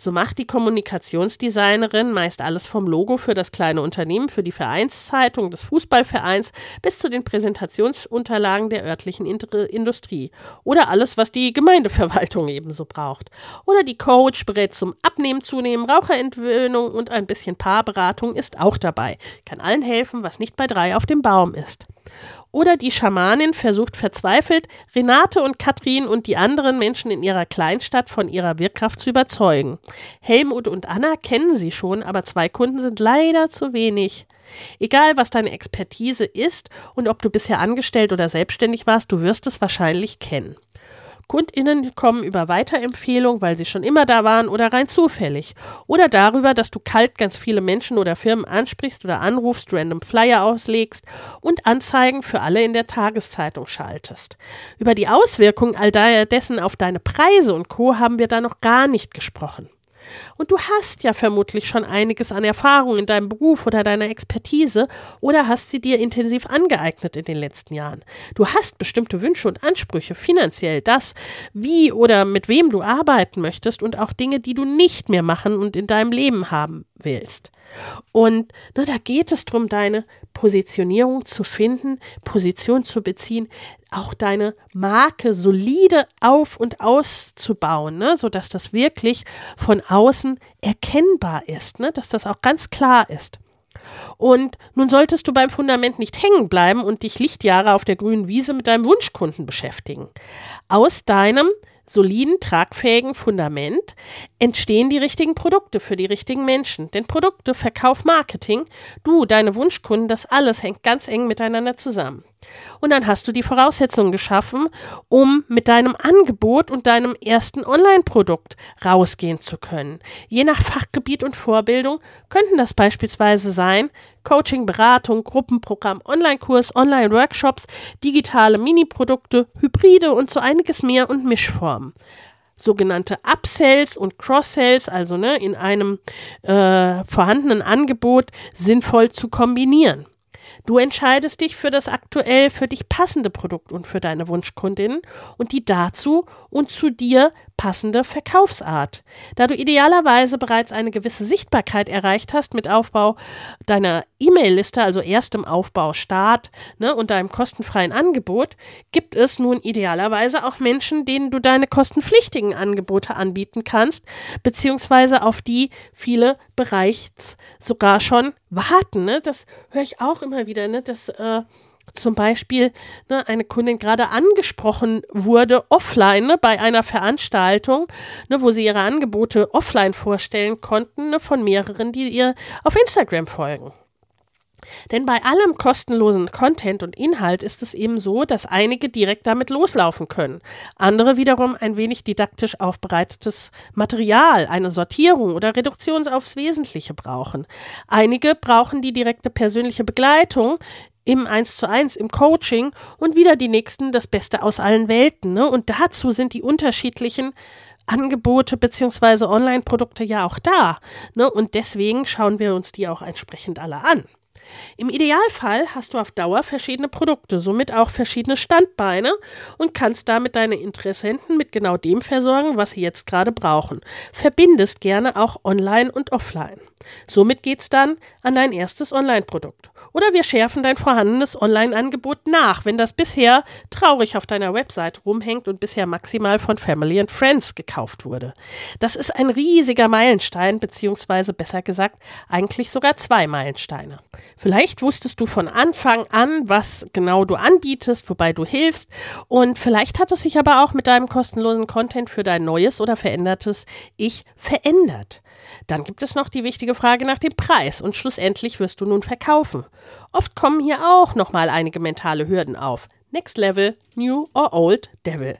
So macht die Kommunikationsdesignerin meist alles vom Logo für das kleine Unternehmen, für die Vereinszeitung des Fußballvereins bis zu den Präsentationsunterlagen der örtlichen Industrie oder alles, was die Gemeindeverwaltung ebenso braucht. Oder die Coach berät zum Abnehmen, Zunehmen, Raucherentwöhnung und ein bisschen Paarberatung ist auch dabei. Kann allen helfen, was nicht bei drei auf dem Baum ist. Oder die Schamanin versucht verzweifelt, Renate und Katrin und die anderen Menschen in ihrer Kleinstadt von ihrer Wirkkraft zu überzeugen. Helmut und Anna kennen sie schon, aber zwei Kunden sind leider zu wenig. Egal, was deine Expertise ist und ob du bisher angestellt oder selbstständig warst, du wirst es wahrscheinlich kennen. KundInnen kommen über Weiterempfehlung, weil sie schon immer da waren oder rein zufällig. Oder darüber, dass du kalt ganz viele Menschen oder Firmen ansprichst oder anrufst, random Flyer auslegst und Anzeigen für alle in der Tageszeitung schaltest. Über die Auswirkungen all dessen auf deine Preise und Co. haben wir da noch gar nicht gesprochen. Und du hast ja vermutlich schon einiges an Erfahrung in deinem Beruf oder deiner Expertise oder hast sie dir intensiv angeeignet in den letzten Jahren. Du hast bestimmte Wünsche und Ansprüche, finanziell das, wie oder mit wem du arbeiten möchtest und auch Dinge, die du nicht mehr machen und in deinem Leben haben willst. Und ne, da geht es darum, deine Positionierung zu finden, Position zu beziehen, auch deine Marke solide auf und auszubauen, ne, sodass das wirklich von außen erkennbar ist, ne, dass das auch ganz klar ist. Und nun solltest du beim Fundament nicht hängen bleiben und dich Lichtjahre auf der grünen Wiese mit deinem Wunschkunden beschäftigen. Aus deinem soliden, tragfähigen Fundament entstehen die richtigen Produkte für die richtigen Menschen. Denn Produkte, Verkauf, Marketing, du, deine Wunschkunden, das alles hängt ganz eng miteinander zusammen. Und dann hast du die Voraussetzungen geschaffen, um mit deinem Angebot und deinem ersten Online-Produkt rausgehen zu können. Je nach Fachgebiet und Vorbildung könnten das beispielsweise sein Coaching, Beratung, Gruppenprogramm, Online-Kurs, Online-Workshops, digitale Mini-Produkte, Hybride und so einiges mehr und Mischformen sogenannte Upsells und Cross-Sells, also ne, in einem äh, vorhandenen Angebot sinnvoll zu kombinieren. Du entscheidest dich für das aktuell für dich passende Produkt und für deine Wunschkundin und die dazu und zu dir passende Verkaufsart. Da du idealerweise bereits eine gewisse Sichtbarkeit erreicht hast mit Aufbau deiner E-Mail-Liste, also erstem Aufbau, Start ne, und deinem kostenfreien Angebot, gibt es nun idealerweise auch Menschen, denen du deine kostenpflichtigen Angebote anbieten kannst, beziehungsweise auf die viele bereits sogar schon warten. Ne? Das höre ich auch immer wieder, ne? dass äh, zum Beispiel ne, eine Kundin gerade angesprochen wurde offline ne, bei einer Veranstaltung, ne, wo sie ihre Angebote offline vorstellen konnten ne, von mehreren, die ihr auf Instagram folgen. Denn bei allem kostenlosen Content und Inhalt ist es eben so, dass einige direkt damit loslaufen können. Andere wiederum ein wenig didaktisch aufbereitetes Material, eine Sortierung oder Reduktion aufs Wesentliche brauchen. Einige brauchen die direkte persönliche Begleitung im 1 zu 1, im Coaching und wieder die nächsten das Beste aus allen Welten. Ne? Und dazu sind die unterschiedlichen Angebote bzw. Online-Produkte ja auch da. Ne? Und deswegen schauen wir uns die auch entsprechend alle an. Im Idealfall hast du auf Dauer verschiedene Produkte, somit auch verschiedene Standbeine und kannst damit deine Interessenten mit genau dem versorgen, was sie jetzt gerade brauchen. Verbindest gerne auch online und offline. Somit geht's dann an dein erstes Online-Produkt. Oder wir schärfen dein vorhandenes Online-Angebot nach, wenn das bisher traurig auf deiner Website rumhängt und bisher maximal von Family and Friends gekauft wurde. Das ist ein riesiger Meilenstein, beziehungsweise besser gesagt, eigentlich sogar zwei Meilensteine. Vielleicht wusstest du von Anfang an, was genau du anbietest, wobei du hilfst, und vielleicht hat es sich aber auch mit deinem kostenlosen Content für dein neues oder verändertes Ich verändert. Dann gibt es noch die wichtige Frage nach dem Preis und schlussendlich wirst du nun verkaufen. Oft kommen hier auch nochmal einige mentale Hürden auf. Next Level, New or Old Devil.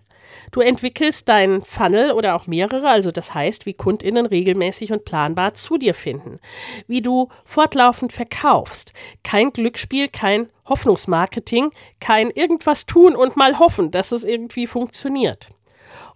Du entwickelst deinen Funnel oder auch mehrere, also das heißt, wie KundInnen regelmäßig und planbar zu dir finden, wie du fortlaufend verkaufst. Kein Glücksspiel, kein Hoffnungsmarketing, kein irgendwas tun und mal hoffen, dass es irgendwie funktioniert.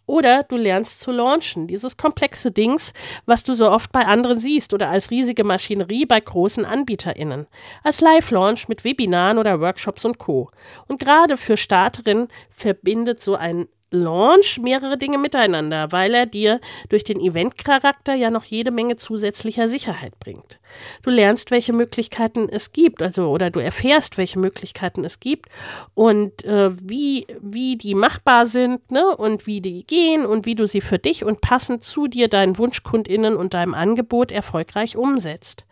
Oder du lernst zu launchen, dieses komplexe Dings, was du so oft bei anderen siehst oder als riesige Maschinerie bei großen AnbieterInnen. Als Live-Launch mit Webinaren oder Workshops und Co. Und gerade für Starterinnen verbindet so ein Launch mehrere Dinge miteinander, weil er dir durch den Eventcharakter ja noch jede Menge zusätzlicher Sicherheit bringt. Du lernst, welche Möglichkeiten es gibt, also oder du erfährst, welche Möglichkeiten es gibt und äh, wie, wie die machbar sind, ne, und wie die gehen und wie du sie für dich und passend zu dir, deinen WunschkundInnen und deinem Angebot erfolgreich umsetzt.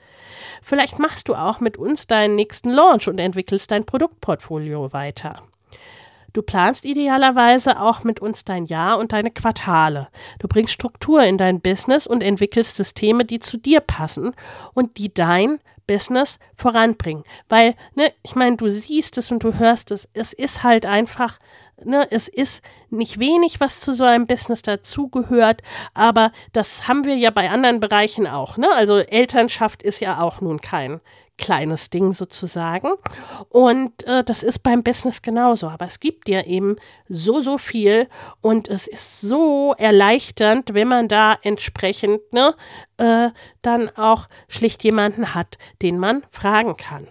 Vielleicht machst du auch mit uns deinen nächsten Launch und entwickelst dein Produktportfolio weiter. Du planst idealerweise auch mit uns dein Jahr und deine Quartale. Du bringst Struktur in dein Business und entwickelst Systeme, die zu dir passen und die dein Business voranbringen. Weil, ne, ich meine, du siehst es und du hörst es. Es ist halt einfach, ne, es ist nicht wenig, was zu so einem Business dazugehört, aber das haben wir ja bei anderen Bereichen auch, ne? Also Elternschaft ist ja auch nun kein kleines Ding sozusagen. Und äh, das ist beim Business genauso. Aber es gibt ja eben so, so viel und es ist so erleichternd, wenn man da entsprechend ne, äh, dann auch schlicht jemanden hat, den man fragen kann.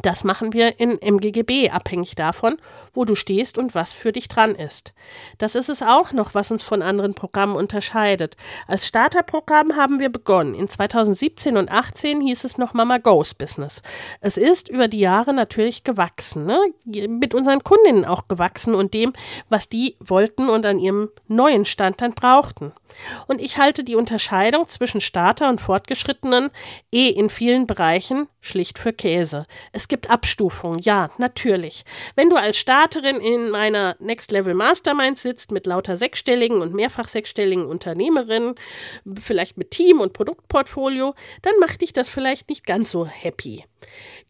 Das machen wir in MGGB, abhängig davon, wo du stehst und was für dich dran ist. Das ist es auch noch, was uns von anderen Programmen unterscheidet. Als Starterprogramm haben wir begonnen. In 2017 und 2018 hieß es noch Mama Goes Business. Es ist über die Jahre natürlich gewachsen, ne? mit unseren Kundinnen auch gewachsen und dem, was die wollten und an ihrem neuen Stand dann brauchten. Und ich halte die Unterscheidung zwischen Starter und Fortgeschrittenen eh in vielen Bereichen schlicht für Käse. Es gibt Abstufungen, ja, natürlich. Wenn du als Starterin in meiner Next Level Mastermind sitzt mit lauter sechsstelligen und mehrfach sechsstelligen Unternehmerinnen, vielleicht mit Team und Produktportfolio, dann macht dich das vielleicht nicht ganz so happy.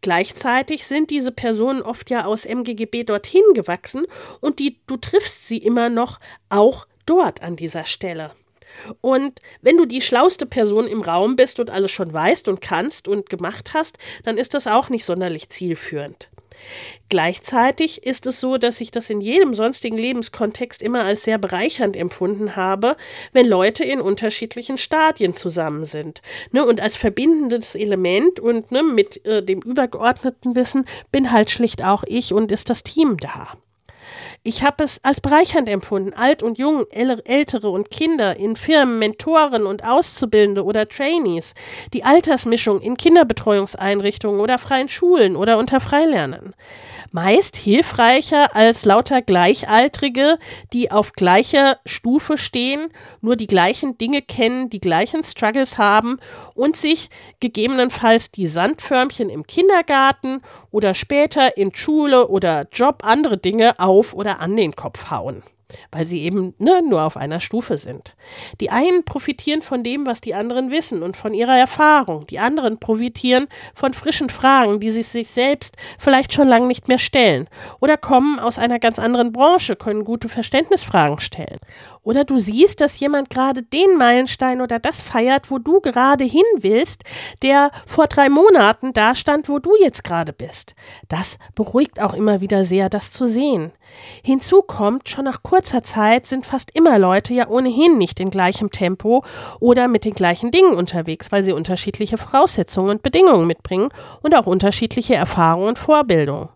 Gleichzeitig sind diese Personen oft ja aus MGGB dorthin gewachsen und die, du triffst sie immer noch auch dort an dieser Stelle. Und wenn du die schlauste Person im Raum bist und alles schon weißt und kannst und gemacht hast, dann ist das auch nicht sonderlich zielführend. Gleichzeitig ist es so, dass ich das in jedem sonstigen Lebenskontext immer als sehr bereichernd empfunden habe, wenn Leute in unterschiedlichen Stadien zusammen sind. Ne, und als verbindendes Element und ne, mit äh, dem übergeordneten Wissen bin halt schlicht auch ich und ist das Team da. Ich habe es als bereichernd empfunden, alt und jung, ältere und Kinder in Firmen, Mentoren und Auszubildende oder Trainees, die Altersmischung in Kinderbetreuungseinrichtungen oder freien Schulen oder unter Freilernern meist hilfreicher als lauter Gleichaltrige, die auf gleicher Stufe stehen, nur die gleichen Dinge kennen, die gleichen Struggles haben und sich gegebenenfalls die Sandförmchen im Kindergarten oder später in Schule oder Job andere Dinge auf oder an den Kopf hauen weil sie eben ne, nur auf einer Stufe sind. Die einen profitieren von dem, was die anderen wissen und von ihrer Erfahrung. Die anderen profitieren von frischen Fragen, die sie sich selbst vielleicht schon lange nicht mehr stellen. Oder kommen aus einer ganz anderen Branche, können gute Verständnisfragen stellen. Oder du siehst, dass jemand gerade den Meilenstein oder das feiert, wo du gerade hin willst, der vor drei Monaten da stand, wo du jetzt gerade bist. Das beruhigt auch immer wieder sehr, das zu sehen. Hinzu kommt, schon nach kurzer Zeit sind fast immer Leute ja ohnehin nicht in gleichem Tempo oder mit den gleichen Dingen unterwegs, weil sie unterschiedliche Voraussetzungen und Bedingungen mitbringen und auch unterschiedliche Erfahrungen und Vorbildungen.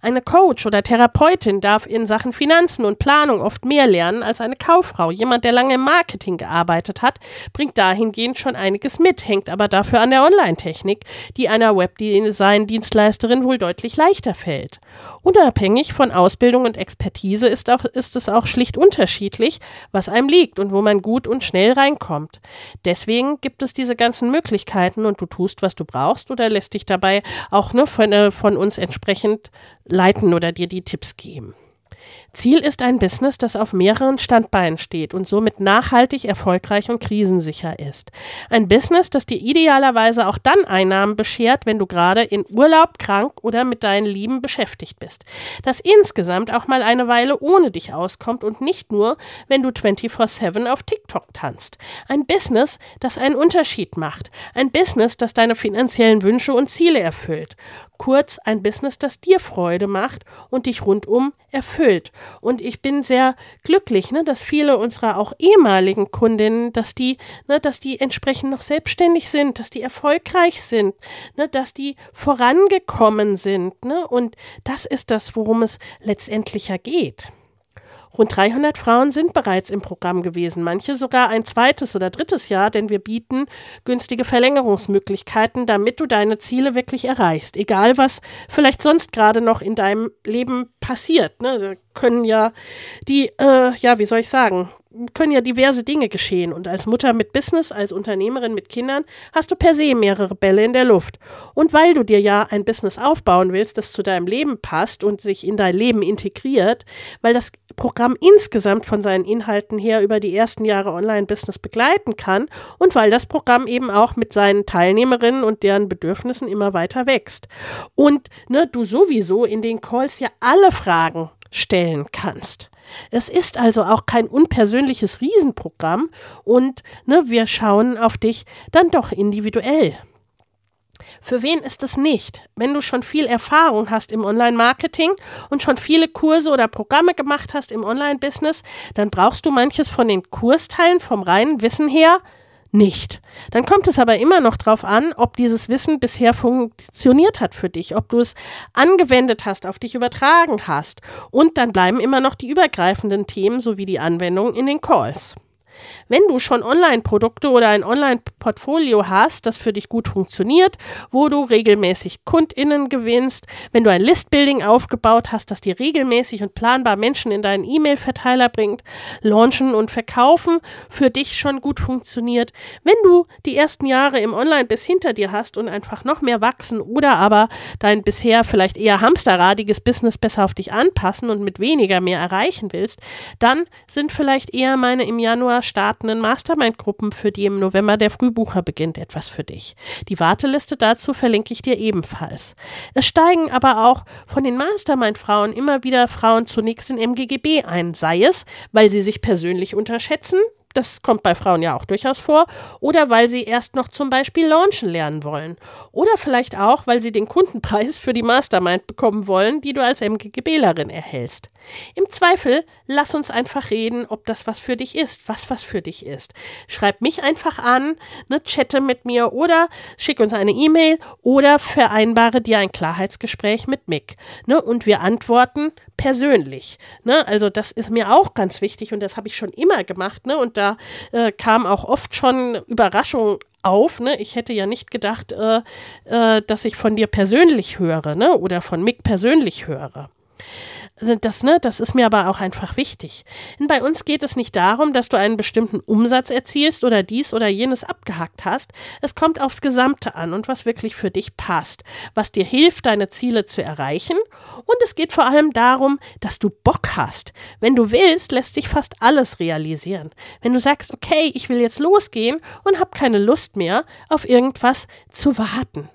Eine Coach oder Therapeutin darf in Sachen Finanzen und Planung oft mehr lernen als eine Kauffrau. Jemand, der lange im Marketing gearbeitet hat, bringt dahingehend schon einiges mit, hängt aber dafür an der Online-Technik, die einer Webdesign-Dienstleisterin wohl deutlich leichter fällt. Unabhängig von Ausbildung und Expertise ist, auch, ist es auch schlicht unterschiedlich, was einem liegt und wo man gut und schnell reinkommt. Deswegen gibt es diese ganzen Möglichkeiten und du tust, was du brauchst oder lässt dich dabei auch ne, von, äh, von uns entsprechend leiten oder dir die Tipps geben. Ziel ist ein Business, das auf mehreren Standbeinen steht und somit nachhaltig, erfolgreich und krisensicher ist. Ein Business, das dir idealerweise auch dann Einnahmen beschert, wenn du gerade in Urlaub, krank oder mit deinen Lieben beschäftigt bist. Das insgesamt auch mal eine Weile ohne dich auskommt und nicht nur, wenn du 24-7 auf TikTok tanzt. Ein Business, das einen Unterschied macht. Ein Business, das deine finanziellen Wünsche und Ziele erfüllt. Kurz ein Business, das dir Freude macht und dich rundum erfüllt. Und ich bin sehr glücklich, ne, dass viele unserer auch ehemaligen Kundinnen, dass die, ne, dass die entsprechend noch selbstständig sind, dass die erfolgreich sind, ne, dass die vorangekommen sind. Ne, und das ist das, worum es letztendlich ja geht. Rund 300 Frauen sind bereits im Programm gewesen, manche sogar ein zweites oder drittes Jahr, denn wir bieten günstige Verlängerungsmöglichkeiten, damit du deine Ziele wirklich erreichst. Egal, was vielleicht sonst gerade noch in deinem Leben passiert. Ne? Können ja die, äh, ja, wie soll ich sagen, können ja diverse Dinge geschehen. Und als Mutter mit Business, als Unternehmerin mit Kindern, hast du per se mehrere Bälle in der Luft. Und weil du dir ja ein Business aufbauen willst, das zu deinem Leben passt und sich in dein Leben integriert, weil das Programm insgesamt von seinen Inhalten her über die ersten Jahre Online-Business begleiten kann und weil das Programm eben auch mit seinen Teilnehmerinnen und deren Bedürfnissen immer weiter wächst. Und ne, du sowieso in den Calls ja alle Fragen stellen kannst. Es ist also auch kein unpersönliches Riesenprogramm und ne, wir schauen auf dich dann doch individuell. Für wen ist es nicht? Wenn du schon viel Erfahrung hast im Online-Marketing und schon viele Kurse oder Programme gemacht hast im Online-Business, dann brauchst du manches von den Kursteilen vom reinen Wissen her nicht. Dann kommt es aber immer noch darauf an, ob dieses Wissen bisher funktioniert hat für dich, ob du es angewendet hast, auf dich übertragen hast. Und dann bleiben immer noch die übergreifenden Themen sowie die Anwendung in den Calls. Wenn du schon Online-Produkte oder ein Online-Portfolio hast, das für dich gut funktioniert, wo du regelmäßig KundInnen gewinnst, wenn du ein Listbuilding aufgebaut hast, das dir regelmäßig und planbar Menschen in deinen E-Mail-Verteiler bringt, launchen und verkaufen für dich schon gut funktioniert, wenn du die ersten Jahre im Online bis hinter dir hast und einfach noch mehr wachsen oder aber dein bisher vielleicht eher hamsterradiges Business besser auf dich anpassen und mit weniger mehr erreichen willst, dann sind vielleicht eher meine im Januar startenden Mastermind-Gruppen, für die im November der Frühbucher beginnt, etwas für dich. Die Warteliste dazu verlinke ich dir ebenfalls. Es steigen aber auch von den Mastermind-Frauen immer wieder Frauen zunächst in MGGB ein, sei es, weil sie sich persönlich unterschätzen, das kommt bei Frauen ja auch durchaus vor, oder weil sie erst noch zum Beispiel launchen lernen wollen. Oder vielleicht auch, weil sie den Kundenpreis für die Mastermind bekommen wollen, die du als MGGBlerin erhältst. Im Zweifel, lass uns einfach reden, ob das was für dich ist, was was für dich ist. Schreib mich einfach an, ne, chatte mit mir oder schick uns eine E-Mail oder vereinbare dir ein Klarheitsgespräch mit Mick. Ne, und wir antworten persönlich. Ne? Also das ist mir auch ganz wichtig und das habe ich schon immer gemacht. Ne? Und da äh, kam auch oft schon Überraschung auf. Ne? Ich hätte ja nicht gedacht, äh, äh, dass ich von dir persönlich höre ne? oder von Mick persönlich höre. Das, ne, das ist mir aber auch einfach wichtig. Denn bei uns geht es nicht darum, dass du einen bestimmten Umsatz erzielst oder dies oder jenes abgehackt hast. Es kommt aufs Gesamte an und was wirklich für dich passt, was dir hilft, deine Ziele zu erreichen. Und es geht vor allem darum, dass du Bock hast. Wenn du willst, lässt sich fast alles realisieren. Wenn du sagst, okay, ich will jetzt losgehen und habe keine Lust mehr, auf irgendwas zu warten.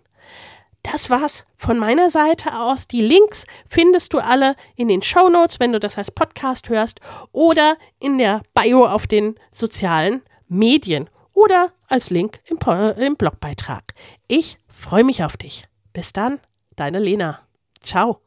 Das war's von meiner Seite aus. Die Links findest du alle in den Show Notes, wenn du das als Podcast hörst, oder in der Bio auf den sozialen Medien oder als Link im, im Blogbeitrag. Ich freue mich auf dich. Bis dann, deine Lena. Ciao.